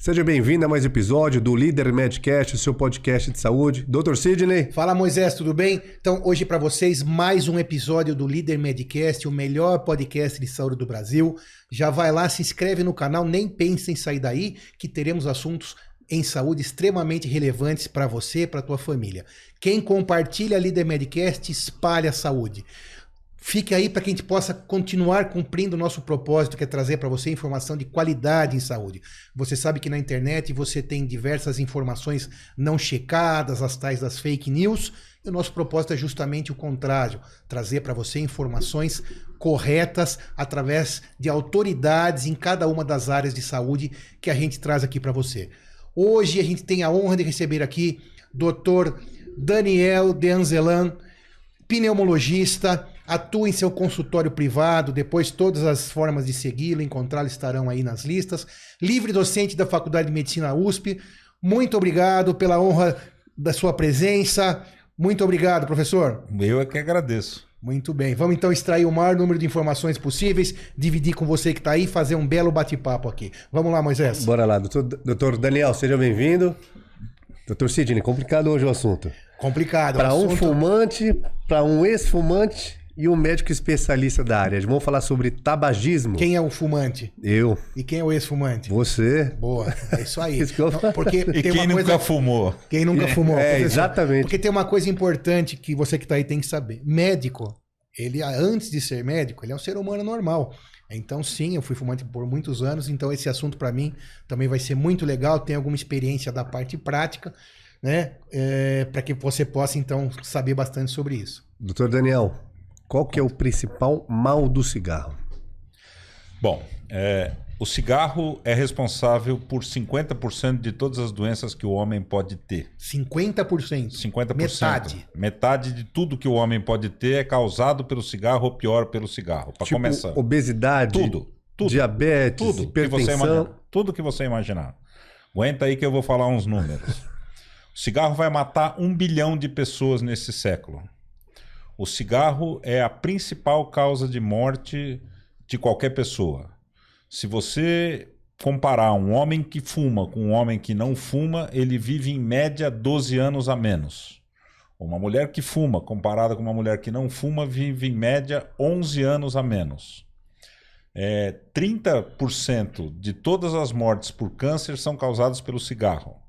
Seja bem-vindo a mais um episódio do Líder Medcast, seu podcast de saúde. Dr. Sidney. Fala Moisés, tudo bem? Então, hoje para vocês, mais um episódio do Líder Medcast, o melhor podcast de saúde do Brasil. Já vai lá, se inscreve no canal, nem pense em sair daí, que teremos assuntos em saúde extremamente relevantes para você, para tua família. Quem compartilha Líder Medcast espalha a saúde. Fique aí para que a gente possa continuar cumprindo o nosso propósito, que é trazer para você informação de qualidade em saúde. Você sabe que na internet você tem diversas informações não checadas, as tais das fake news, e o nosso propósito é justamente o contrário, trazer para você informações corretas através de autoridades em cada uma das áreas de saúde que a gente traz aqui para você. Hoje a gente tem a honra de receber aqui Dr. Daniel De Anzelan, pneumologista, atua em seu consultório privado, depois todas as formas de segui-lo, encontrá-lo estarão aí nas listas. Livre docente da Faculdade de Medicina USP. Muito obrigado pela honra da sua presença. Muito obrigado, professor. Eu é que agradeço. Muito bem. Vamos então extrair o maior número de informações possíveis, dividir com você que está aí e fazer um belo bate-papo aqui. Vamos lá, Moisés. Bora lá, doutor, doutor Daniel, seja bem-vindo. Doutor Sidney, complicado hoje o assunto. Complicado. Para o um assunto- fumante, para um ex-fumante e um médico especialista da área. Vamos falar sobre tabagismo. Quem é o fumante? Eu, E quem é o ex-fumante? você. Boa, é isso aí. Isso Não, porque E tem quem uma nunca coisa... fumou? Quem nunca fumou. É, professor. exatamente. Porque tem uma coisa importante que você que está aí tem que saber. Médico, ele antes de ser médico, ele é um ser humano normal. Então, sim, eu fui fumante por muitos anos, então esse assunto para mim também vai ser muito legal. Tem alguma experiência da parte prática, né? para que você possa então saber bastante sobre isso. Doutor Daniel, qual que é o principal mal do cigarro? Bom, é, o cigarro é responsável por 50% de todas as doenças que o homem pode ter. 50%. 50%. Metade. Metade de tudo que o homem pode ter é causado pelo cigarro ou pior pelo cigarro. Para tipo, começar. obesidade, Tudo. Tudo. diabetes, Tudo que você hipertensão. Tudo que você imaginar. Aguenta aí que eu vou falar uns números. o cigarro vai matar um bilhão de pessoas nesse século. O cigarro é a principal causa de morte de qualquer pessoa. Se você comparar um homem que fuma com um homem que não fuma, ele vive em média 12 anos a menos. Uma mulher que fuma, comparada com uma mulher que não fuma, vive em média 11 anos a menos. É, 30% de todas as mortes por câncer são causadas pelo cigarro.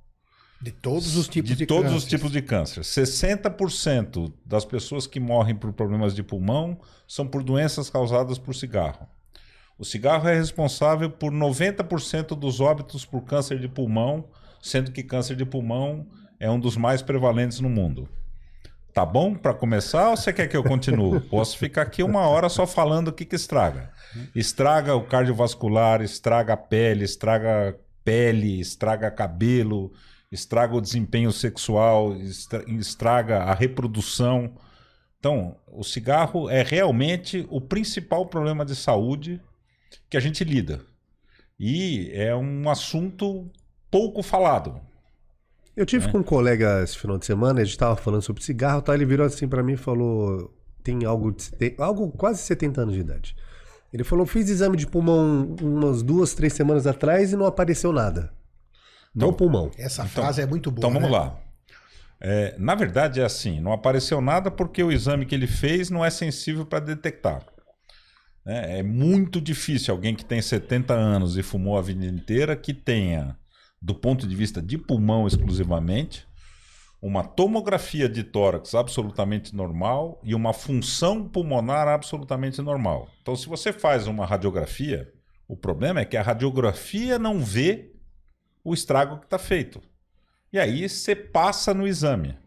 De todos os tipos de, de todos os cânceres. tipos de câncer. 60% das pessoas que morrem por problemas de pulmão são por doenças causadas por cigarro. O cigarro é responsável por 90% dos óbitos por câncer de pulmão, sendo que câncer de pulmão é um dos mais prevalentes no mundo. Tá bom para começar ou você quer que eu continue? Posso ficar aqui uma hora só falando o que, que estraga. Estraga o cardiovascular, estraga a pele, estraga a pele, estraga cabelo, estraga o desempenho sexual, estra- estraga a reprodução. Então, o cigarro é realmente o principal problema de saúde que a gente lida. E é um assunto pouco falado. Eu tive É. com um colega esse final de semana, a gente tava falando sobre cigarro, tá? ele virou assim pra mim e falou, tem algo, de, tem algo quase 70 anos de idade. Ele falou, fiz exame de pulmão umas duas, três semanas atrás e não apareceu nada. No Então, pulmão. Essa Então- frase é muito boa. Então vamos né? lá. É, na verdade é assim, não apareceu nada porque o exame que ele fez não é sensível para detectar. né? É muito difícil alguém que tem 70 anos e fumou a vida inteira que tenha, do ponto de vista de pulmão exclusivamente, uma tomografia de tórax absolutamente normal e uma função pulmonar absolutamente normal. Então, se você faz uma radiografia, o problema é que a radiografia não vê o estrago que está feito. E aí você passa no exame.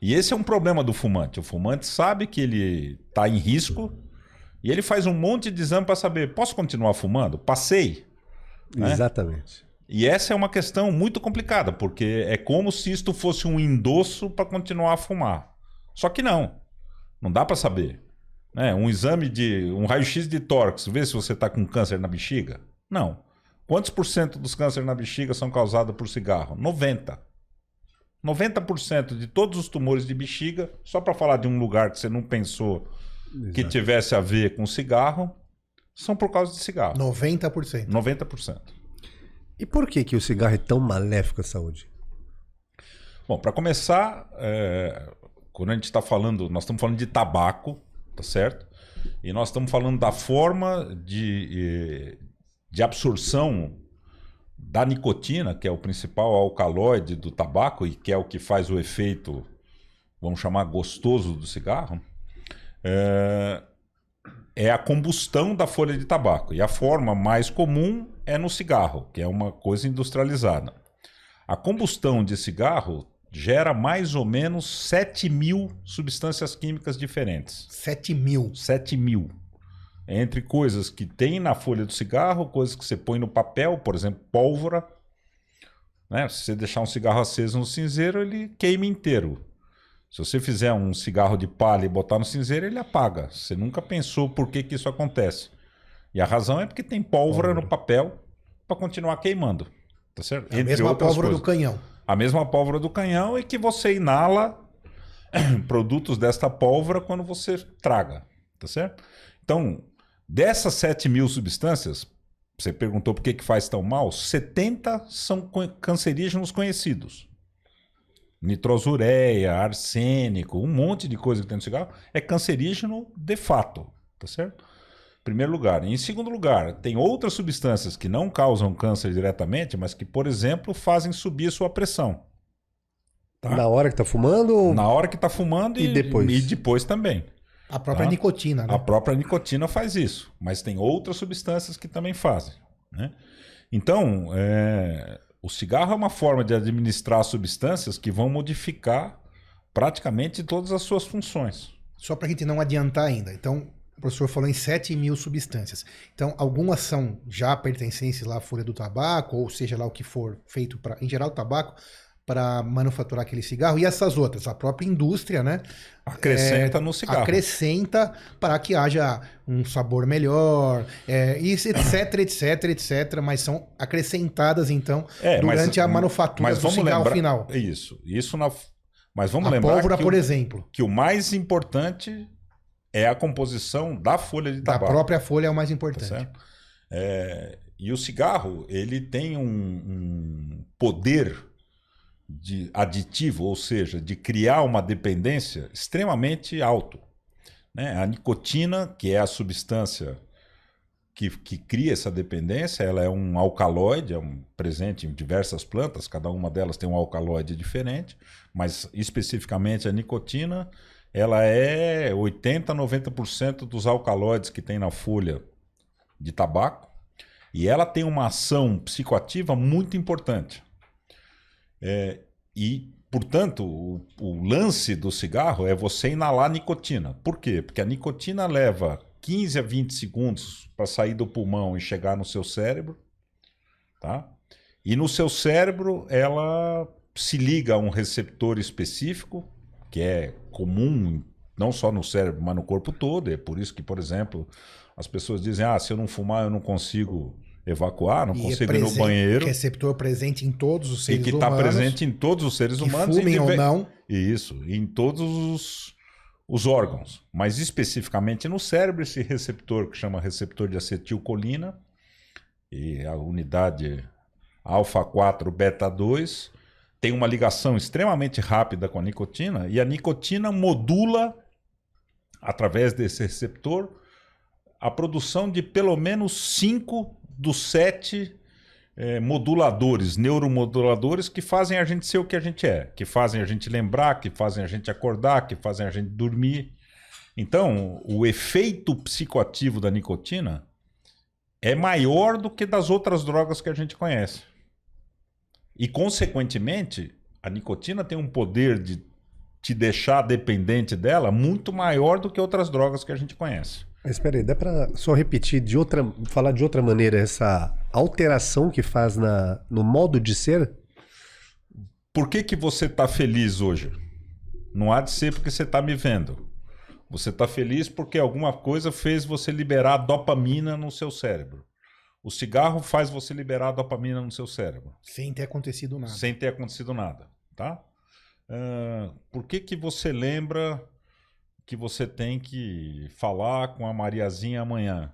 E esse é um problema do fumante. O fumante sabe que ele está em risco e ele faz um monte de exame para saber: posso continuar fumando? Passei. né? Exatamente. E essa é uma questão muito complicada, porque é como se isto fosse um endosso para continuar a fumar. Só que não. Não dá para saber. Né? Um exame de. um raio-x de tórax, vê se você está com câncer na bexiga? Não. Quantos por cento dos cânceres na bexiga são causados por cigarro? 90. 90% de todos os tumores de bexiga, só para falar de um lugar que você não pensou que Exato. tivesse a ver com cigarro, são por causa de cigarro. 90%. 90%. E por que, que o cigarro é tão maléfico à saúde? Bom, para começar, é, quando a gente está falando, nós estamos falando de tabaco, tá certo? E nós estamos falando da forma de, de absorção da nicotina, que é o principal alcaloide do tabaco e que é o que faz o efeito, vamos chamar, gostoso do cigarro, é, é a combustão da folha de tabaco. E a forma mais comum é no cigarro, que é uma coisa industrializada. A combustão de cigarro gera mais ou menos 7 mil substâncias químicas diferentes. 7 mil. 7 mil. Entre coisas que tem na folha do cigarro, coisas que você põe no papel, por exemplo, pólvora. Né? Se você deixar um cigarro aceso no cinzeiro, ele queima inteiro. Se você fizer um cigarro de palha e botar no cinzeiro, ele apaga. Você nunca pensou por que, que isso acontece. E a razão é porque tem pólvora, pólvora. no papel para continuar queimando. Tá certo? É a mesma pólvora coisas. do canhão a mesma pólvora do canhão e que você inala produtos desta pólvora quando você traga, tá certo? Então, dessas 7 mil substâncias, você perguntou por que, que faz tão mal, 70 são cancerígenos conhecidos. Nitrosureia, arsênico, um monte de coisa que tem no cigarro é cancerígeno de fato, tá certo? primeiro lugar. Em segundo lugar, tem outras substâncias que não causam câncer diretamente, mas que, por exemplo, fazem subir sua pressão. Tá? Na hora que está fumando? Na hora que está fumando e, e, depois. E depois também. A própria tá? nicotina, né? A própria nicotina faz isso, mas tem outras substâncias que também fazem. Né? Então, é... o cigarro é uma forma de administrar substâncias que vão modificar praticamente todas as suas funções. Só para a gente não adiantar ainda. Então, o professor falou em 7 mil substâncias. Então, algumas são já pertencentes lá à folha do tabaco, ou seja lá o que for feito para, em geral, tabaco, para manufaturar aquele cigarro. E essas outras, a própria indústria, né? Acrescenta é, no cigarro. Acrescenta para que haja um sabor melhor, é, etc, etc, etc. Mas são acrescentadas, então, é, durante mas, a manufatura mas do cigarro lembrar, final. Isso. Isso na. Mas vamos a lembrar. Pólvora, que por o, exemplo. Que o mais importante é a composição da folha de tabaco. A própria folha é o mais importante. Tá é, e o cigarro, ele tem um, um poder de aditivo, ou seja, de criar uma dependência extremamente alto. Né? A nicotina, que é a substância que, que, cria essa dependência, ela é um alcaloide, é um presente em diversas plantas, cada uma delas tem um alcaloide diferente, mas especificamente a nicotina ela é 80, 90% dos alcaloides que tem na folha de tabaco e ela tem uma ação psicoativa muito importante. É, e, portanto, o, o, lance do cigarro é você inalar nicotina. Por quê? Porque a nicotina leva 15 a 20 segundos para sair do pulmão e chegar no seu cérebro. Tá? E no seu cérebro ela se liga a um receptor específico que é comum não só no cérebro, mas no corpo todo. É por isso que, por exemplo, as pessoas dizem: ah, se eu não fumar, eu não consigo evacuar, não e consigo é ir no banheiro. Receptor presente em todos os seres humanos. E que está presente em todos os seres humanos. Fumem ou não. Isso, em todos os, os órgãos. Mas especificamente no cérebro, esse receptor que chama receptor de acetilcolina, e a unidade alfa 4 beta 2 tem uma ligação extremamente rápida com a nicotina e a nicotina modula, através desse receptor, a produção de pelo menos cinco dos sete é, moduladores, neuromoduladores que fazem a gente ser o que a gente é, que fazem a gente lembrar, que fazem a gente acordar, que fazem a gente dormir. Então, o efeito psicoativo da nicotina é maior do que das outras drogas que a gente conhece. E, consequentemente, a nicotina tem um poder de te deixar dependente dela muito maior do que outras drogas que a gente conhece. Mas espera aí, dá para só repetir de outra, falar de outra maneira essa alteração que faz na, no modo de ser? Por que que você está feliz hoje? Não há de ser porque você está me vendo. Você está feliz porque alguma coisa fez você liberar dopamina no seu cérebro. O cigarro faz você liberar dopamina no seu cérebro. Sem ter acontecido nada. Sem ter acontecido nada, tá? Uh, por que que você lembra que você tem que falar com a Mariazinha amanhã?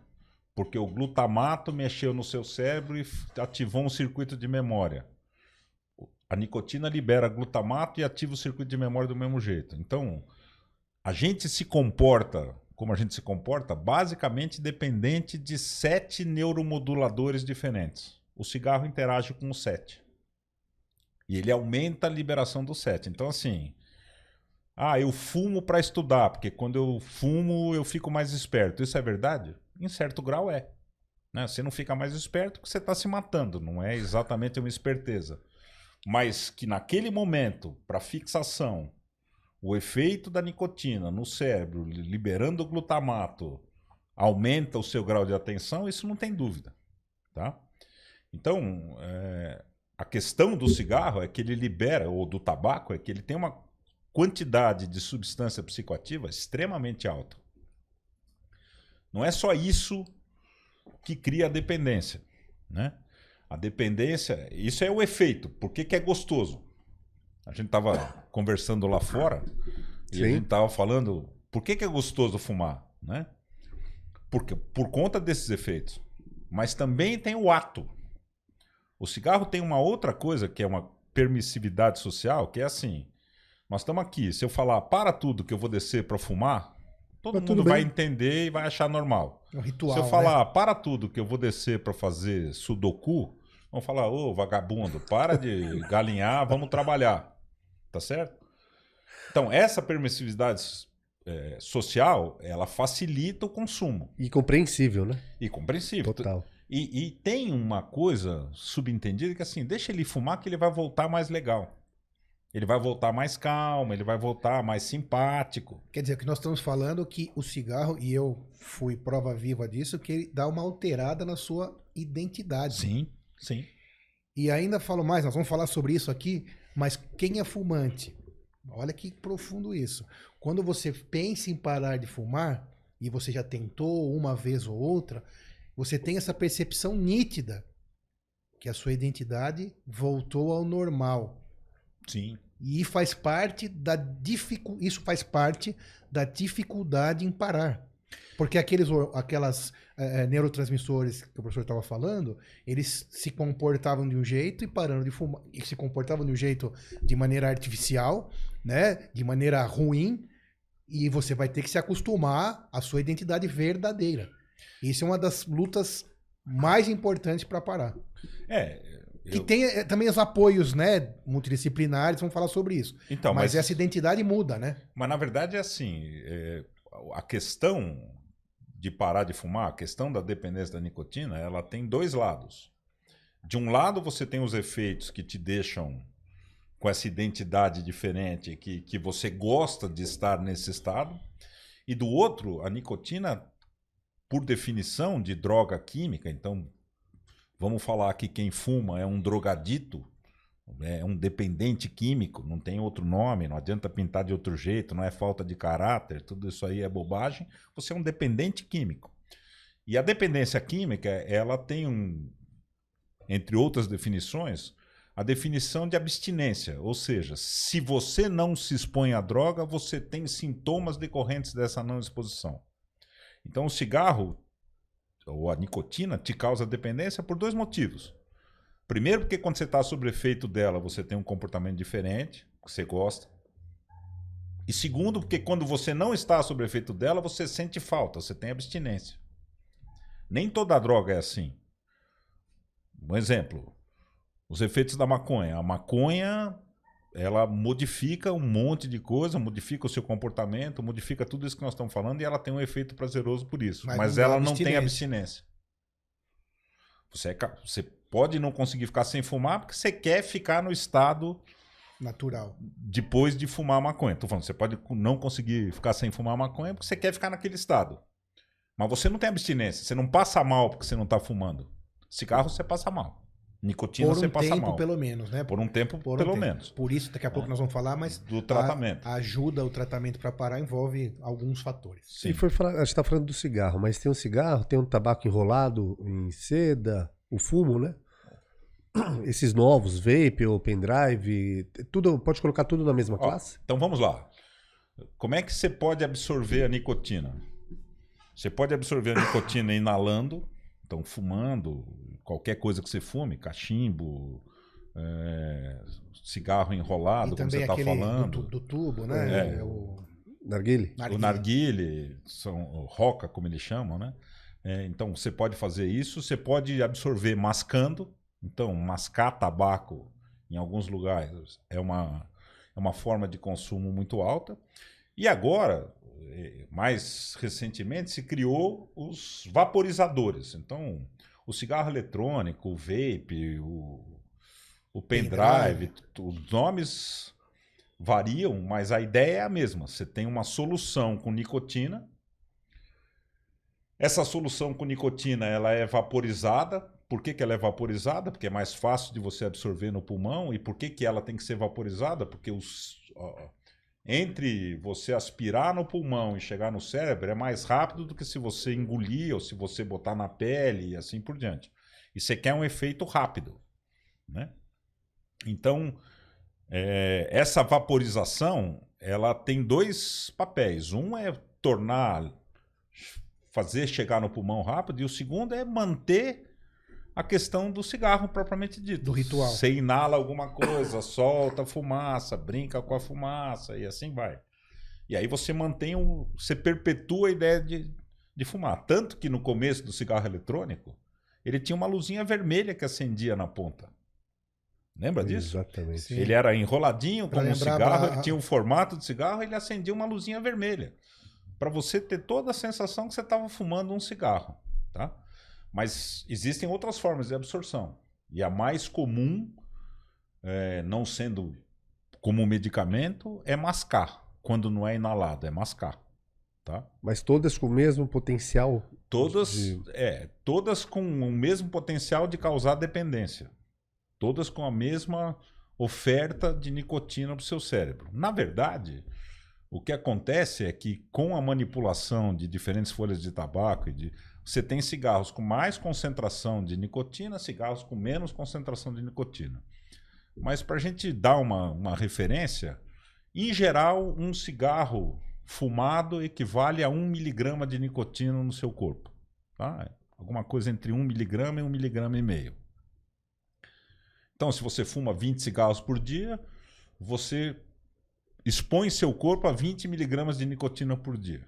Porque o glutamato mexeu no seu cérebro e ativou um circuito de memória. A nicotina libera glutamato e ativa o circuito de memória do mesmo jeito. Então, a gente se comporta como a gente se comporta, basicamente dependente de sete neuromoduladores diferentes. O cigarro interage com os sete. E ele aumenta a liberação do sete. Então, assim, ah, eu fumo para estudar, porque quando eu fumo eu fico mais esperto. Isso é verdade? Em certo grau é. Né? Você não fica mais esperto porque você está se matando, não é exatamente uma esperteza. Mas que naquele momento, para fixação, o efeito da nicotina no cérebro, liberando o glutamato, aumenta o seu grau de atenção, isso não tem dúvida. Tá? Então, é, a questão do cigarro é que ele libera, ou do tabaco, é que ele tem uma quantidade de substância psicoativa extremamente alta. Não é só isso que cria a dependência. Né? A dependência, isso é o efeito. Por que, que é gostoso? A gente estava conversando lá fora e Sim. a gente estava falando por que, que é gostoso fumar, né? Porque, por conta desses efeitos. Mas também tem o ato. O cigarro tem uma outra coisa que é uma permissividade social, que é assim: nós estamos aqui, se eu falar para tudo que eu vou descer para fumar, todo tá mundo vai entender e vai achar normal. É um ritual, se eu falar né? para tudo que eu vou descer para fazer sudoku, vão falar: ô vagabundo, para de galinhar, vamos trabalhar. Tá certo? Então, essa permissividade é, social, ela facilita o consumo. E compreensível, né? E compreensível. Total. E, e, tem uma coisa subentendida que assim, deixa ele fumar que ele vai voltar mais legal. Ele vai voltar mais calmo, ele vai voltar mais simpático. Quer dizer, que nós estamos falando que o cigarro, e eu fui prova viva disso, que ele dá uma alterada na sua identidade. Sim, sim. E ainda falo mais, nós vamos falar sobre isso aqui, mas quem é fumante? Olha que profundo isso. Quando você pensa em parar de fumar, e você já tentou uma vez ou outra, você tem essa percepção nítida que a sua identidade voltou ao normal. Sim. E faz parte da dificu... isso faz parte da dificuldade em parar. Porque aqueles aquelas é, neurotransmissores que o professor estava falando, eles se comportavam de um jeito e parando de fumar, e se comportavam de um jeito de maneira artificial, né, de maneira ruim, e você vai ter que se acostumar à sua identidade verdadeira. Isso é uma das lutas mais importantes para parar. É, eu... Que tem é, também os apoios, né, multidisciplinares, vamos falar sobre isso. Então, mas, mas essa identidade muda, né? Mas na verdade é assim, é, a questão de parar de fumar, a questão da dependência da nicotina, ela tem dois lados. De um lado, você tem os efeitos que te deixam com essa identidade diferente, que, que você gosta de estar nesse estado. E do outro, a nicotina, por definição de droga química, então vamos falar que quem fuma é um drogadito, é um dependente químico, não tem outro nome, não adianta pintar de outro jeito, não é falta de caráter, tudo isso aí é bobagem. Você é um dependente químico. E a dependência química, ela tem um, entre outras definições, a definição de abstinência, ou seja, se você não se expõe à droga, você tem sintomas decorrentes dessa não exposição. Então o cigarro ou a nicotina te causa dependência por dois motivos. Primeiro, porque quando você está sob efeito dela, você tem um comportamento diferente, que você gosta. E segundo, porque quando você não está sob efeito dela, você sente falta, você tem abstinência. Nem toda droga é assim. Um exemplo, os efeitos da maconha. A maconha, ela modifica um monte de coisa, modifica o seu comportamento, modifica tudo isso que nós estamos falando e ela tem um efeito prazeroso por isso. Mas, mas ela não tem abstinência. Você, é, você pode não conseguir ficar sem fumar porque você quer ficar no estado natural depois de fumar maconha. Tô falando, você pode não conseguir ficar sem fumar maconha porque você quer ficar naquele estado. Mas você não tem abstinência, você não passa mal porque você não está fumando. Cigarro você passa mal. Nicotina um você passa tempo, mal. pelo menos, né? Por um tempo, Por um pelo tempo. menos. Por isso, daqui a pouco é. nós vamos falar, mas. Do tratamento. A, a ajuda, o tratamento para parar envolve alguns fatores. Sim. E foi a gente está falando do cigarro, mas tem um cigarro, tem um tabaco enrolado em seda, o fumo, né? Esses novos, vape ou pendrive, tudo, pode colocar tudo na mesma Ó, classe? Então vamos lá. Como é que você pode absorver a nicotina? Você pode absorver a nicotina inalando, então fumando, qualquer coisa que você fume, cachimbo, é, cigarro enrolado, E como você está falando. do, do tubo, né? É. o Narguile? O narguile, são o roca, como eles chamam, né? É, então, você pode fazer isso. Você pode absorver mascando. Então, mascar tabaco em alguns lugares é uma, é uma forma de consumo muito alta. E agora, eh, mais recentemente, se criou os vaporizadores. Então, o cigarro eletrônico, o vape, o, o pendrive, os nomes variam, mas a ideia é a mesma. Você tem uma solução com nicotina. Essa solução com nicotina ela é vaporizada. Por que, que ela é vaporizada? Porque é mais fácil de você absorver no pulmão. E por que, que ela tem que ser vaporizada? Porque os, ó, entre você aspirar no pulmão e chegar no cérebro é mais rápido do que se você engolir ou se você botar na pele e assim por diante. E você quer um efeito rápido. Né? Então, é, essa vaporização ela tem dois papéis. Um é tornar, fazer chegar no pulmão rápido, e o segundo é manter a questão do cigarro propriamente dito. Do ritual. Você inala alguma coisa, solta a fumaça, brinca com a fumaça e assim vai. E aí você mantém o. Você perpetua a ideia de, de fumar. Tanto que no começo do cigarro eletrônico, ele tinha uma luzinha vermelha que acendia na ponta. Lembra disso? Exatamente. Sim. Ele era enroladinho Pra como um cigarro, a- ele tinha o formato de cigarro, ele acendia uma luzinha vermelha. Para você ter toda a sensação que você estava fumando um cigarro, tá? Mas existem outras formas de absorção. E a mais comum, é, não sendo como medicamento, é mascar. Quando não é inalado, é mascar. Tá? Mas todas com o mesmo potencial. Todas, de- é, todas com o mesmo potencial de causar dependência. Todas com a mesma oferta de nicotina para o seu cérebro. Na verdade, o que acontece é que com a manipulação de diferentes folhas de tabaco, e de, você tem cigarros com mais concentração de nicotina, cigarros com menos concentração de nicotina. Mas para a gente dar uma, uma referência, em geral, um cigarro fumado equivale a 1 miligrama de nicotina no seu corpo. Tá? Alguma coisa entre 1 miligrama e 1 miligrama e meio. Então, se você fuma 20 cigarros por dia, você expõe seu corpo a 20 miligramas de nicotina por dia.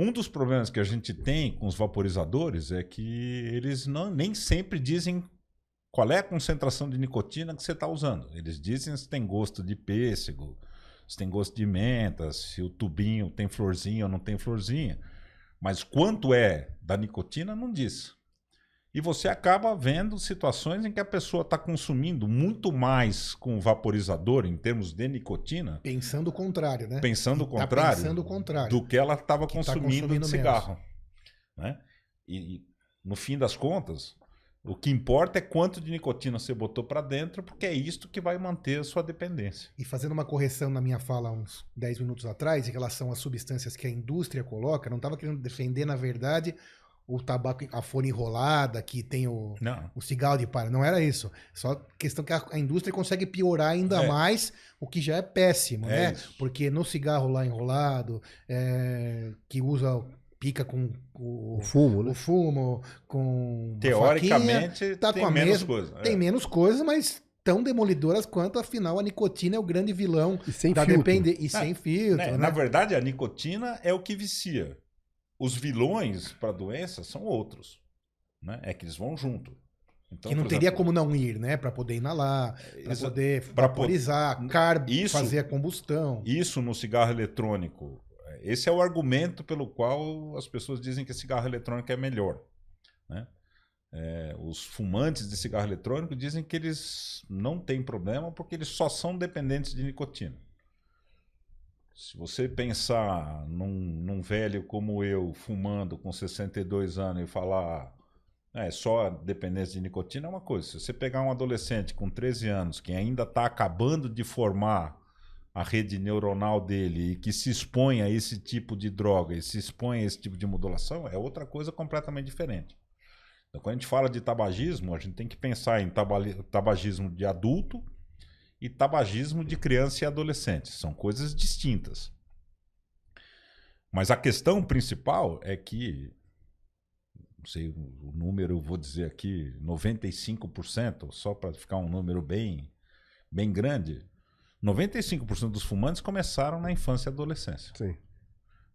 Um dos problemas que a gente tem com os vaporizadores é que eles não, nem sempre dizem qual é a concentração de nicotina que você está usando. Eles dizem se tem gosto de pêssego, se tem gosto de menta, se o tubinho tem florzinha ou não tem florzinha. Mas quanto é da nicotina, não diz. E você acaba vendo situações em que a pessoa está consumindo muito mais com o vaporizador em termos de nicotina, Pensando o contrário, né? pensando o Tá contrário, pensando o contrário. do que ela estava tá consumindo consumindo de cigarro. Né? E, e, no fim das contas, o que importa é quanto de nicotina você botou para dentro, porque é isto que vai manter a sua dependência. E fazendo uma correção na minha fala uns 10 minutos atrás, em relação às substâncias que a indústria coloca, não estava querendo defender, na verdade, o tabaco, a folha enrolada, que tem o, Não. o cigarro de palha. Não era isso. Só questão que a, a indústria consegue piorar ainda É. mais, o que já é péssimo, É né? isso. Porque no cigarro lá enrolado, é, que usa, pica com o, O fumo, o né? fumo, com uma faquinha, Teoricamente, tá tem com a menos mesma- coisa. tem é. menos coisas, mas tão demolidoras quanto, afinal, a nicotina é o grande vilão E sem da filtro. depender. E Ah, sem filtro, Né? né? Na verdade, a nicotina é o que vicia. Os vilões para a doença são outros. Né? É que eles vão junto. Então, que não teria exemplo, como não ir, né? Para poder inalar, para poder pra po- vaporizar, carbo, Isso- fazer a combustão. Isso no cigarro eletrônico. Esse é o argumento pelo qual as pessoas dizem que cigarro eletrônico é melhor. né? É, os fumantes de cigarro eletrônico dizem que eles não têm problema porque eles só são dependentes de nicotina. Se você pensar num, num velho como eu, fumando com 62 anos e falar é só dependência de nicotina é uma coisa. Se você pegar um adolescente com 13 anos que ainda está acabando de formar a rede neuronal dele e que se expõe a esse tipo de droga e se expõe a esse tipo de modulação, é outra coisa completamente diferente. Então, quando a gente fala de tabagismo, a gente tem que pensar em tabagismo de adulto e tabagismo de criança e adolescente. São coisas distintas. Mas a questão principal é que, não sei o número, eu vou dizer aqui, 95%, só para ficar um número bem, bem grande, 95% dos fumantes começaram na infância e adolescência. Sim.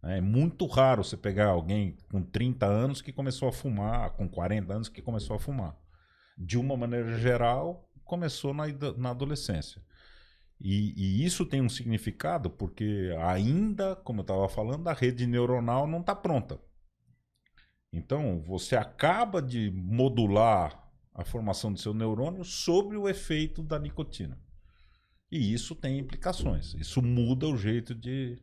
É muito raro você pegar alguém com 30 anos que começou a fumar, com 40 anos que começou a fumar. De uma maneira geral, começou na, na adolescência. E, e, isso tem um significado porque ainda, como eu estava falando, a rede neuronal não está pronta. Então, você acaba de modular a formação do seu neurônio sobre o efeito da nicotina. E isso tem implicações. Isso muda o jeito de,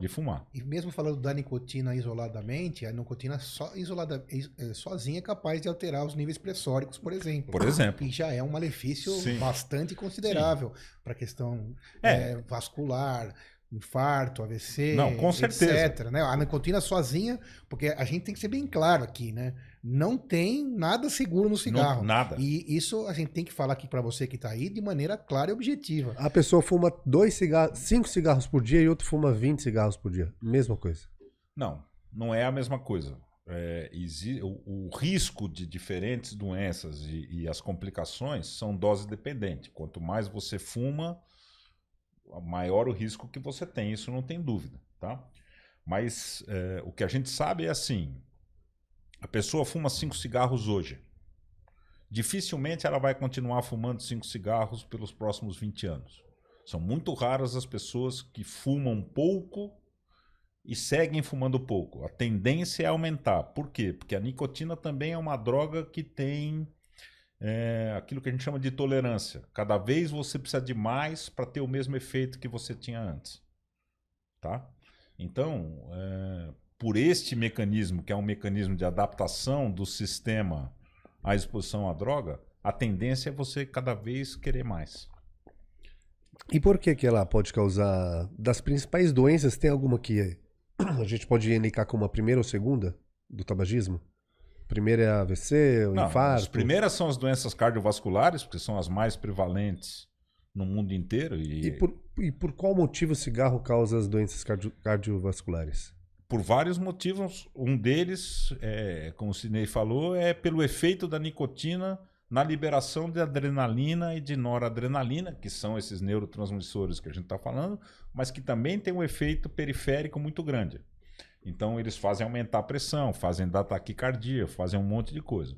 de fumar. E mesmo falando da nicotina isoladamente, a nicotina só isolada, é, sozinha é capaz de alterar os níveis pressóricos, por exemplo. Por exemplo. E já é um malefício Sim. bastante considerável para a questão é. É, vascular, infarto, AVC, Não, com certeza. etc. Né? A nicotina sozinha, porque a gente tem que ser bem claro aqui, né? Não tem nada seguro no cigarro. Não, nada. E isso a gente tem que falar aqui para você que está aí de maneira clara e objetiva. A pessoa fuma dois cigarros, cinco cigarros por dia e outro fuma 20 cigarros por dia. Mesma coisa. Não, não é a mesma coisa. É, o, o, risco de diferentes doenças e, e as complicações são dose dependente. Quanto mais você fuma, maior o risco que você tem, isso não tem dúvida, tá? Mas é, o que a gente sabe é assim: a pessoa fuma cinco cigarros hoje. Dificilmente ela vai continuar fumando cinco cigarros pelos próximos 20 anos. São muito raras as pessoas que fumam pouco e seguem fumando pouco. A tendência é aumentar. Por quê? Porque a nicotina também é uma droga que tem é, aquilo que a gente chama de tolerância. Cada vez você precisa de mais para ter o mesmo efeito que você tinha antes. Tá? Então, é, por este mecanismo, que é um mecanismo de adaptação do sistema à exposição à droga, a tendência é você cada vez querer mais. E por que que ela pode causar... Das principais doenças, tem alguma que a gente pode indicar como a primeira ou segunda do tabagismo? Primeiro é AVC, o Não, infarto? As primeiras são as doenças cardiovasculares, porque são as mais prevalentes no mundo inteiro. E, e, por, e por qual motivo o cigarro causa as doenças cardio, cardiovasculares? Por vários motivos. Um deles, é, como o Sidney falou, é pelo efeito da nicotina na liberação de adrenalina e de noradrenalina, que são esses neurotransmissores que a gente está falando, mas que também tem um efeito periférico muito grande. Então eles fazem aumentar a pressão, fazem dar taquicardia, fazem um monte de coisa.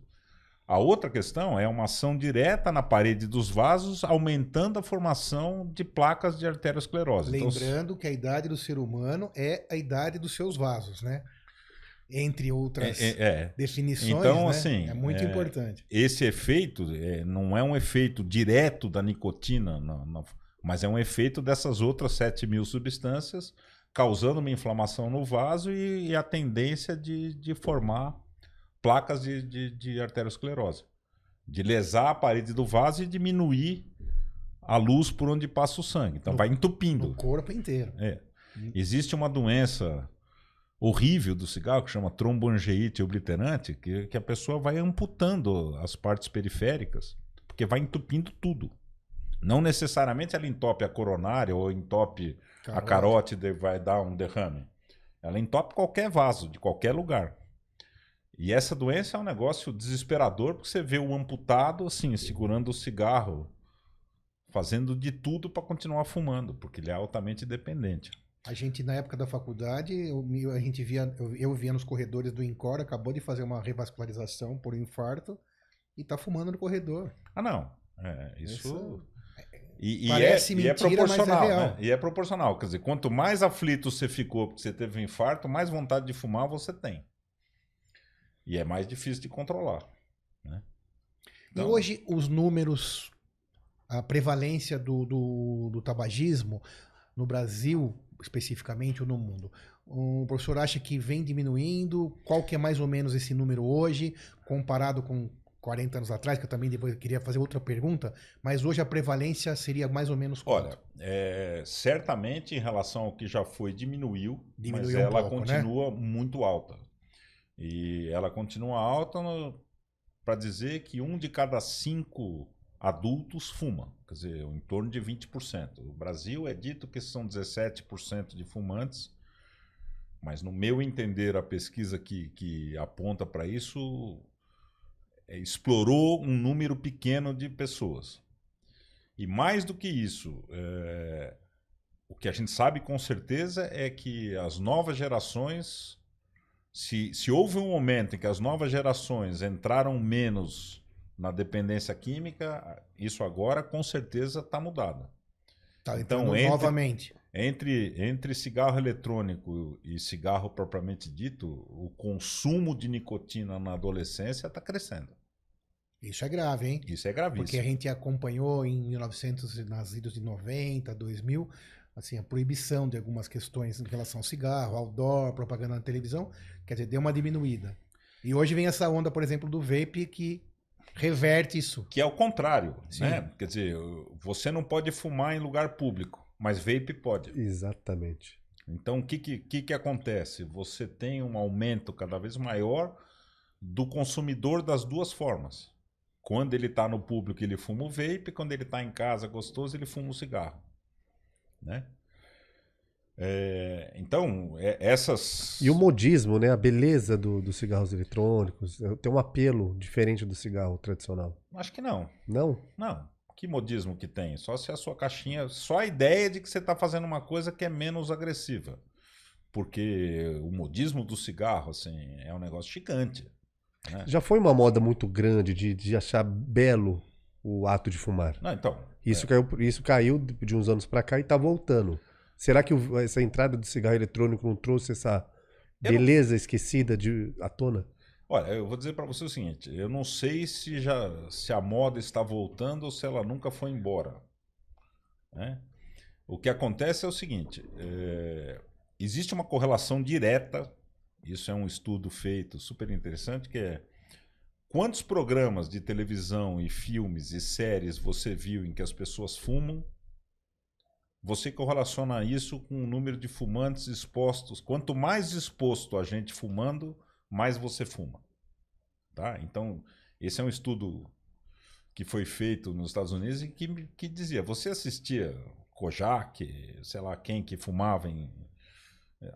A outra questão é uma ação direta na parede dos vasos, aumentando a formação de placas de arteriosclerose. Então, Lembrando então, que a idade do ser humano é a idade dos seus vasos, né? Entre outras é, é, é. definições, então, né? assim, é muito é, importante. Esse efeito é, não é um efeito direto da nicotina, não, não, mas é um efeito dessas outras 7 mil substâncias causando uma inflamação no vaso e, e a tendência de, de formar placas de, de, de arteriosclerose. De lesar a parede do vaso e diminuir a luz por onde passa o sangue. Então no, vai entupindo. O corpo inteiro. É. Existe uma doença horrível do cigarro que chama tromboangeite obliterante, que, que a pessoa vai amputando as partes periféricas, porque vai entupindo tudo. Não necessariamente ela entope a coronária ou entope Carótida. a carótida vai dar um derrame. Ela entope qualquer vaso, de qualquer lugar. E essa doença é um negócio desesperador, porque você vê o amputado assim, segurando o cigarro, fazendo de tudo para continuar fumando, porque ele é altamente dependente. A gente, na época da faculdade, eu, a gente via, eu, eu via nos corredores do Incor, acabou de fazer uma revascularização por infarto e tá fumando no corredor. Ah, não. É, isso. E, e, Parece é, mentira, e é proporcional, é né? E é proporcional. Quer dizer, quanto mais aflito você ficou porque você teve um infarto, mais vontade de fumar você tem. E é mais difícil de controlar. Né? Então... E hoje os números, a prevalência do, do, do tabagismo no Brasil, especificamente, ou no mundo? O professor acha que vem diminuindo? Qual que é mais ou menos esse número hoje, comparado com 40 anos atrás, que eu também depois queria fazer outra pergunta, mas hoje a prevalência seria mais ou menos quanto? Olha, é, certamente em relação ao que já foi, diminuiu, diminuiu mas um ela pouco, continua né? muito alta. E ela continua alta para dizer que um de cada cinco adultos fuma, quer dizer, em torno de 20%. O Brasil é dito que são 17% de fumantes, Mas no meu entender, a pesquisa que, que aponta para isso explorou um número pequeno de pessoas. E mais do que isso, é, o que a gente sabe com certeza é que as novas gerações, se, se houve um momento em que as novas gerações entraram menos na dependência química, isso agora com certeza está mudado. Tá, então, entre, novamente. Entre, entre cigarro eletrônico e cigarro propriamente dito, o consumo de nicotina na adolescência está crescendo. Isso é grave, hein? Isso é gravíssimo. Porque a gente acompanhou em 1900, nas idas de 90, 2000, assim, a proibição de algumas questões em relação ao cigarro, outdoor, propaganda na televisão, quer dizer, deu uma diminuída. E hoje vem essa onda, por exemplo, do vape que reverte isso. Que é o contrário, Sim. né? Quer dizer, você não pode fumar em lugar público, mas vape pode. Exatamente. Então, o que, que, que acontece? Você tem um aumento cada vez maior do consumidor das duas formas. Quando ele está no público, ele fuma o vape. Quando ele está em casa gostoso, ele fuma o cigarro. Né? É, então, é, essas. E o modismo, né? A beleza dos do cigarros eletrônicos. Tem um apelo diferente do cigarro tradicional. Acho que não. Não? Não. Que modismo que tem? Só se a sua caixinha. Só a ideia de que você está fazendo uma coisa que é menos agressiva. Porque o modismo do cigarro, assim, é um negócio gigante. É. Já foi uma moda muito grande de, de achar belo o ato de fumar. Não, então. Isso, é. caiu, isso caiu de uns anos para cá e está voltando. Será que o, essa entrada do cigarro eletrônico não trouxe essa beleza não... esquecida de, à tona? Olha, eu vou dizer para você o seguinte: eu não sei se já se a moda está voltando ou se ela nunca foi embora. Né? O que acontece é o seguinte: é, existe uma correlação direta isso é um estudo feito super interessante que é quantos programas de televisão e filmes e séries você viu em que as pessoas fumam? Você correlaciona isso com o número de fumantes expostos. Quanto mais exposto a gente fumando, mais você fuma. Tá? Então, esse é um estudo que foi feito nos Estados Unidos e que, que dizia: você assistia Kojak, sei lá quem que fumava em.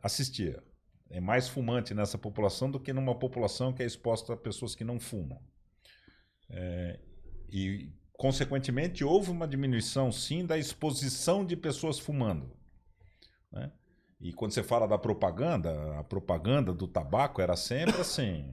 Assistia é mais fumante nessa população do que numa população que é exposta a pessoas que não fumam. É, e, consequentemente, houve uma diminuição, sim, da exposição de pessoas fumando. Né? E quando você fala da propaganda, a propaganda do tabaco era sempre assim.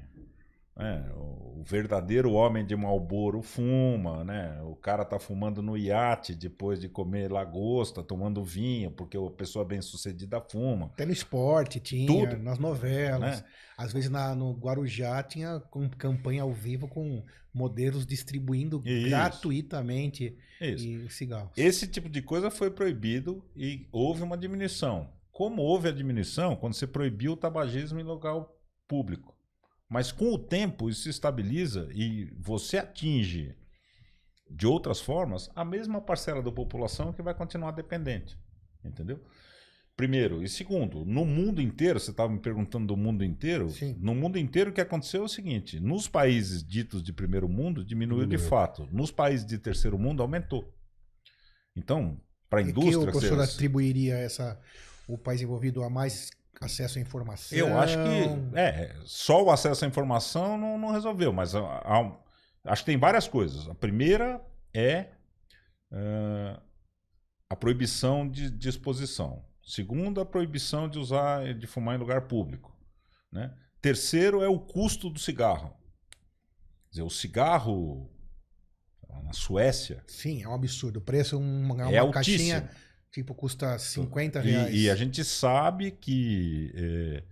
É, o verdadeiro homem de Malboro fuma, né? O cara tá fumando no iate depois de comer lagosta, tomando vinho, porque a pessoa bem sucedida fuma. Até no esporte tinha, Tudo. nas novelas. Né? Às vezes na, no Guarujá tinha com, campanha ao vivo com modelos distribuindo Isso. gratuitamente Isso. cigarros. Esse tipo de coisa foi proibido e houve uma diminuição. Como houve a diminuição quando você proibiu o tabagismo em local público? Mas com o tempo isso se estabiliza e você atinge de outras formas a mesma parcela da população que vai continuar dependente. Entendeu? Primeiro. E segundo, no mundo inteiro, você estava me perguntando do mundo inteiro. Sim. No mundo inteiro o que aconteceu é o seguinte: nos países ditos de primeiro mundo, diminuiu de fato. Nos países de terceiro mundo, aumentou. Então, para a indústria. E que o professor atribuiria essa, o país envolvido a mais acesso à informação. Eu acho que é só o acesso à informação não, não resolveu, mas há, acho que tem várias coisas. A primeira é uh, a proibição de, de exposição. Segundo, a proibição de usar, de fumar em lugar público. Né? Terceiro é o custo do cigarro. Quer dizer, o cigarro na Suécia. Sim, é um absurdo. O preço é uma, uma é caixinha. Tipo, custa 50 reais. E, e a gente sabe que é,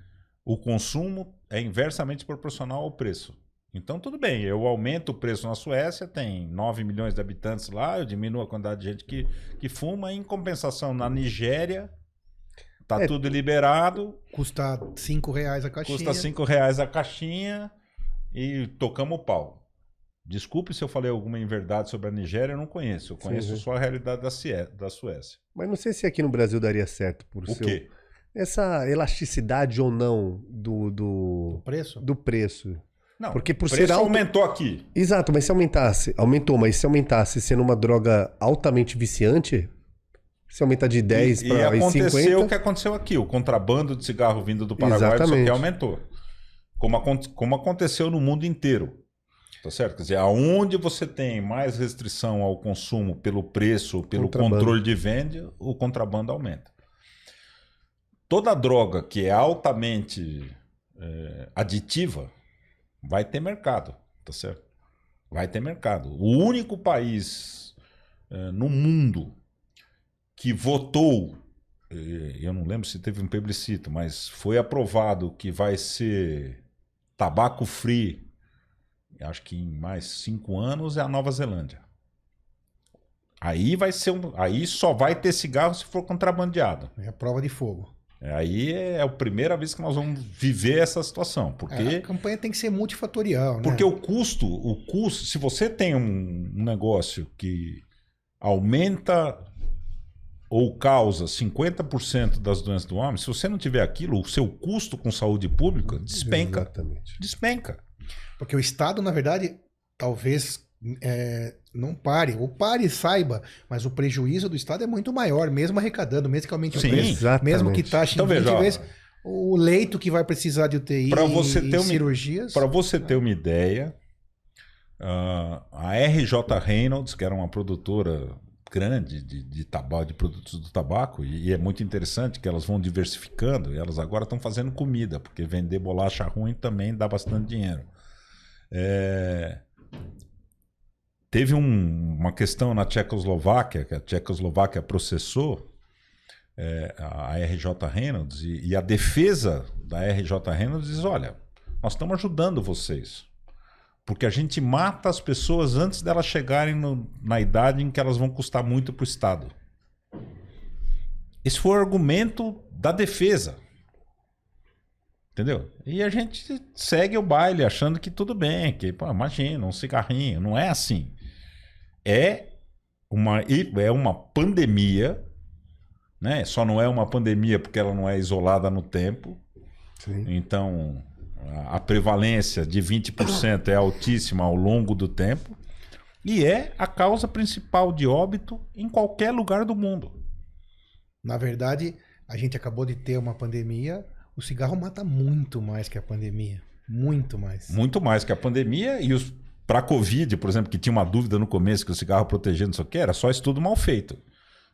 o consumo é inversamente proporcional ao preço. Então, tudo bem, eu aumento o preço na Suécia, tem 9 milhões de habitantes lá, eu diminuo a quantidade de gente que, que fuma. Em compensação, na Nigéria, tá é, tudo liberado. Custa 5 reais a caixinha. Custa 5 reais a caixinha e tocamos o pau. Desculpe se eu falei alguma inverdade sobre a Nigéria, eu não conheço. Eu conheço Sim, só a realidade da, Cie da Suécia. Mas não sei se aqui no Brasil daria certo por o seu... quê? Essa elasticidade ou não do, do... do preço? Do preço. Não, porque por o preço ser alto... aumentou aqui. Exato, mas se aumentasse, aumentou, mas se aumentasse sendo uma droga altamente viciante, Se aumenta de 10 e, e para aconteceu 50. o que aconteceu aqui. O contrabando de cigarro vindo do Paraguai só que Exatamente. aumentou. Como, como aconteceu no mundo inteiro. Tá certo? Quer dizer, aonde você tem mais restrição ao consumo pelo preço, pelo controle de venda, o contrabando aumenta. Toda droga que é altamente é, aditiva vai ter mercado, tá certo? Vai ter mercado. O único país é, no mundo que votou, eh, eu não lembro se teve um plebiscito, mas foi aprovado que vai ser tabaco free, acho que em mais cinco anos, é a Nova Zelândia. Aí vai ser um, aí só vai ter cigarro se for contrabandeado. É a prova de fogo. É, Aí é a primeira vez que nós vamos viver essa situação, porque É, a campanha tem que ser multifatorial, né? porque o custo, o custo, se você tem um, um negócio que aumenta ou causa 50% das doenças do homem, se você não tiver aquilo, o seu custo com saúde pública despenca. Exatamente. Despenca. Porque o Estado, na verdade, talvez é, não pare, ou pare e saiba, mas o prejuízo do Estado é muito maior, mesmo arrecadando, mesmo que aumente o Sim. preço, Exatamente. mesmo que taxe Então, em 20 veja, vezes, o leito que vai precisar de UTI Pra você e ter uma- cirurgias. Para você ter uma ideia, ah, a RJ Reynolds, que era uma produtora grande de, de tabaco, de produtos do tabaco, e, e é muito interessante que elas vão diversificando, e elas agora estão fazendo comida, porque vender bolacha ruim também dá bastante dinheiro. É, Teve um- uma questão na Tchecoslováquia, que a Tchecoslováquia processou é, a RJ Reynolds, e, e a defesa da RJ Reynolds diz: olha, nós estamos ajudando vocês. Porque a gente mata as pessoas antes delas chegarem no- na idade em que elas vão custar muito para o Estado. Esse foi o argumento da defesa. Entendeu? E a gente segue o baile achando que tudo bem, que, pô, imagina, um cigarrinho. Não é assim. É uma, é uma pandemia, né? Só não é uma pandemia porque ela não é isolada no tempo. Sim. Então, a- a prevalência de 20% é altíssima ao longo do tempo e é a causa principal de óbito em qualquer lugar do mundo. Na verdade, a gente acabou de ter uma pandemia, o cigarro mata muito mais que a pandemia. Muito mais. Muito mais que a pandemia e os para Covid, por exemplo, que tinha uma dúvida no começo que o cigarro protegia não sei o que, era só estudo mal feito.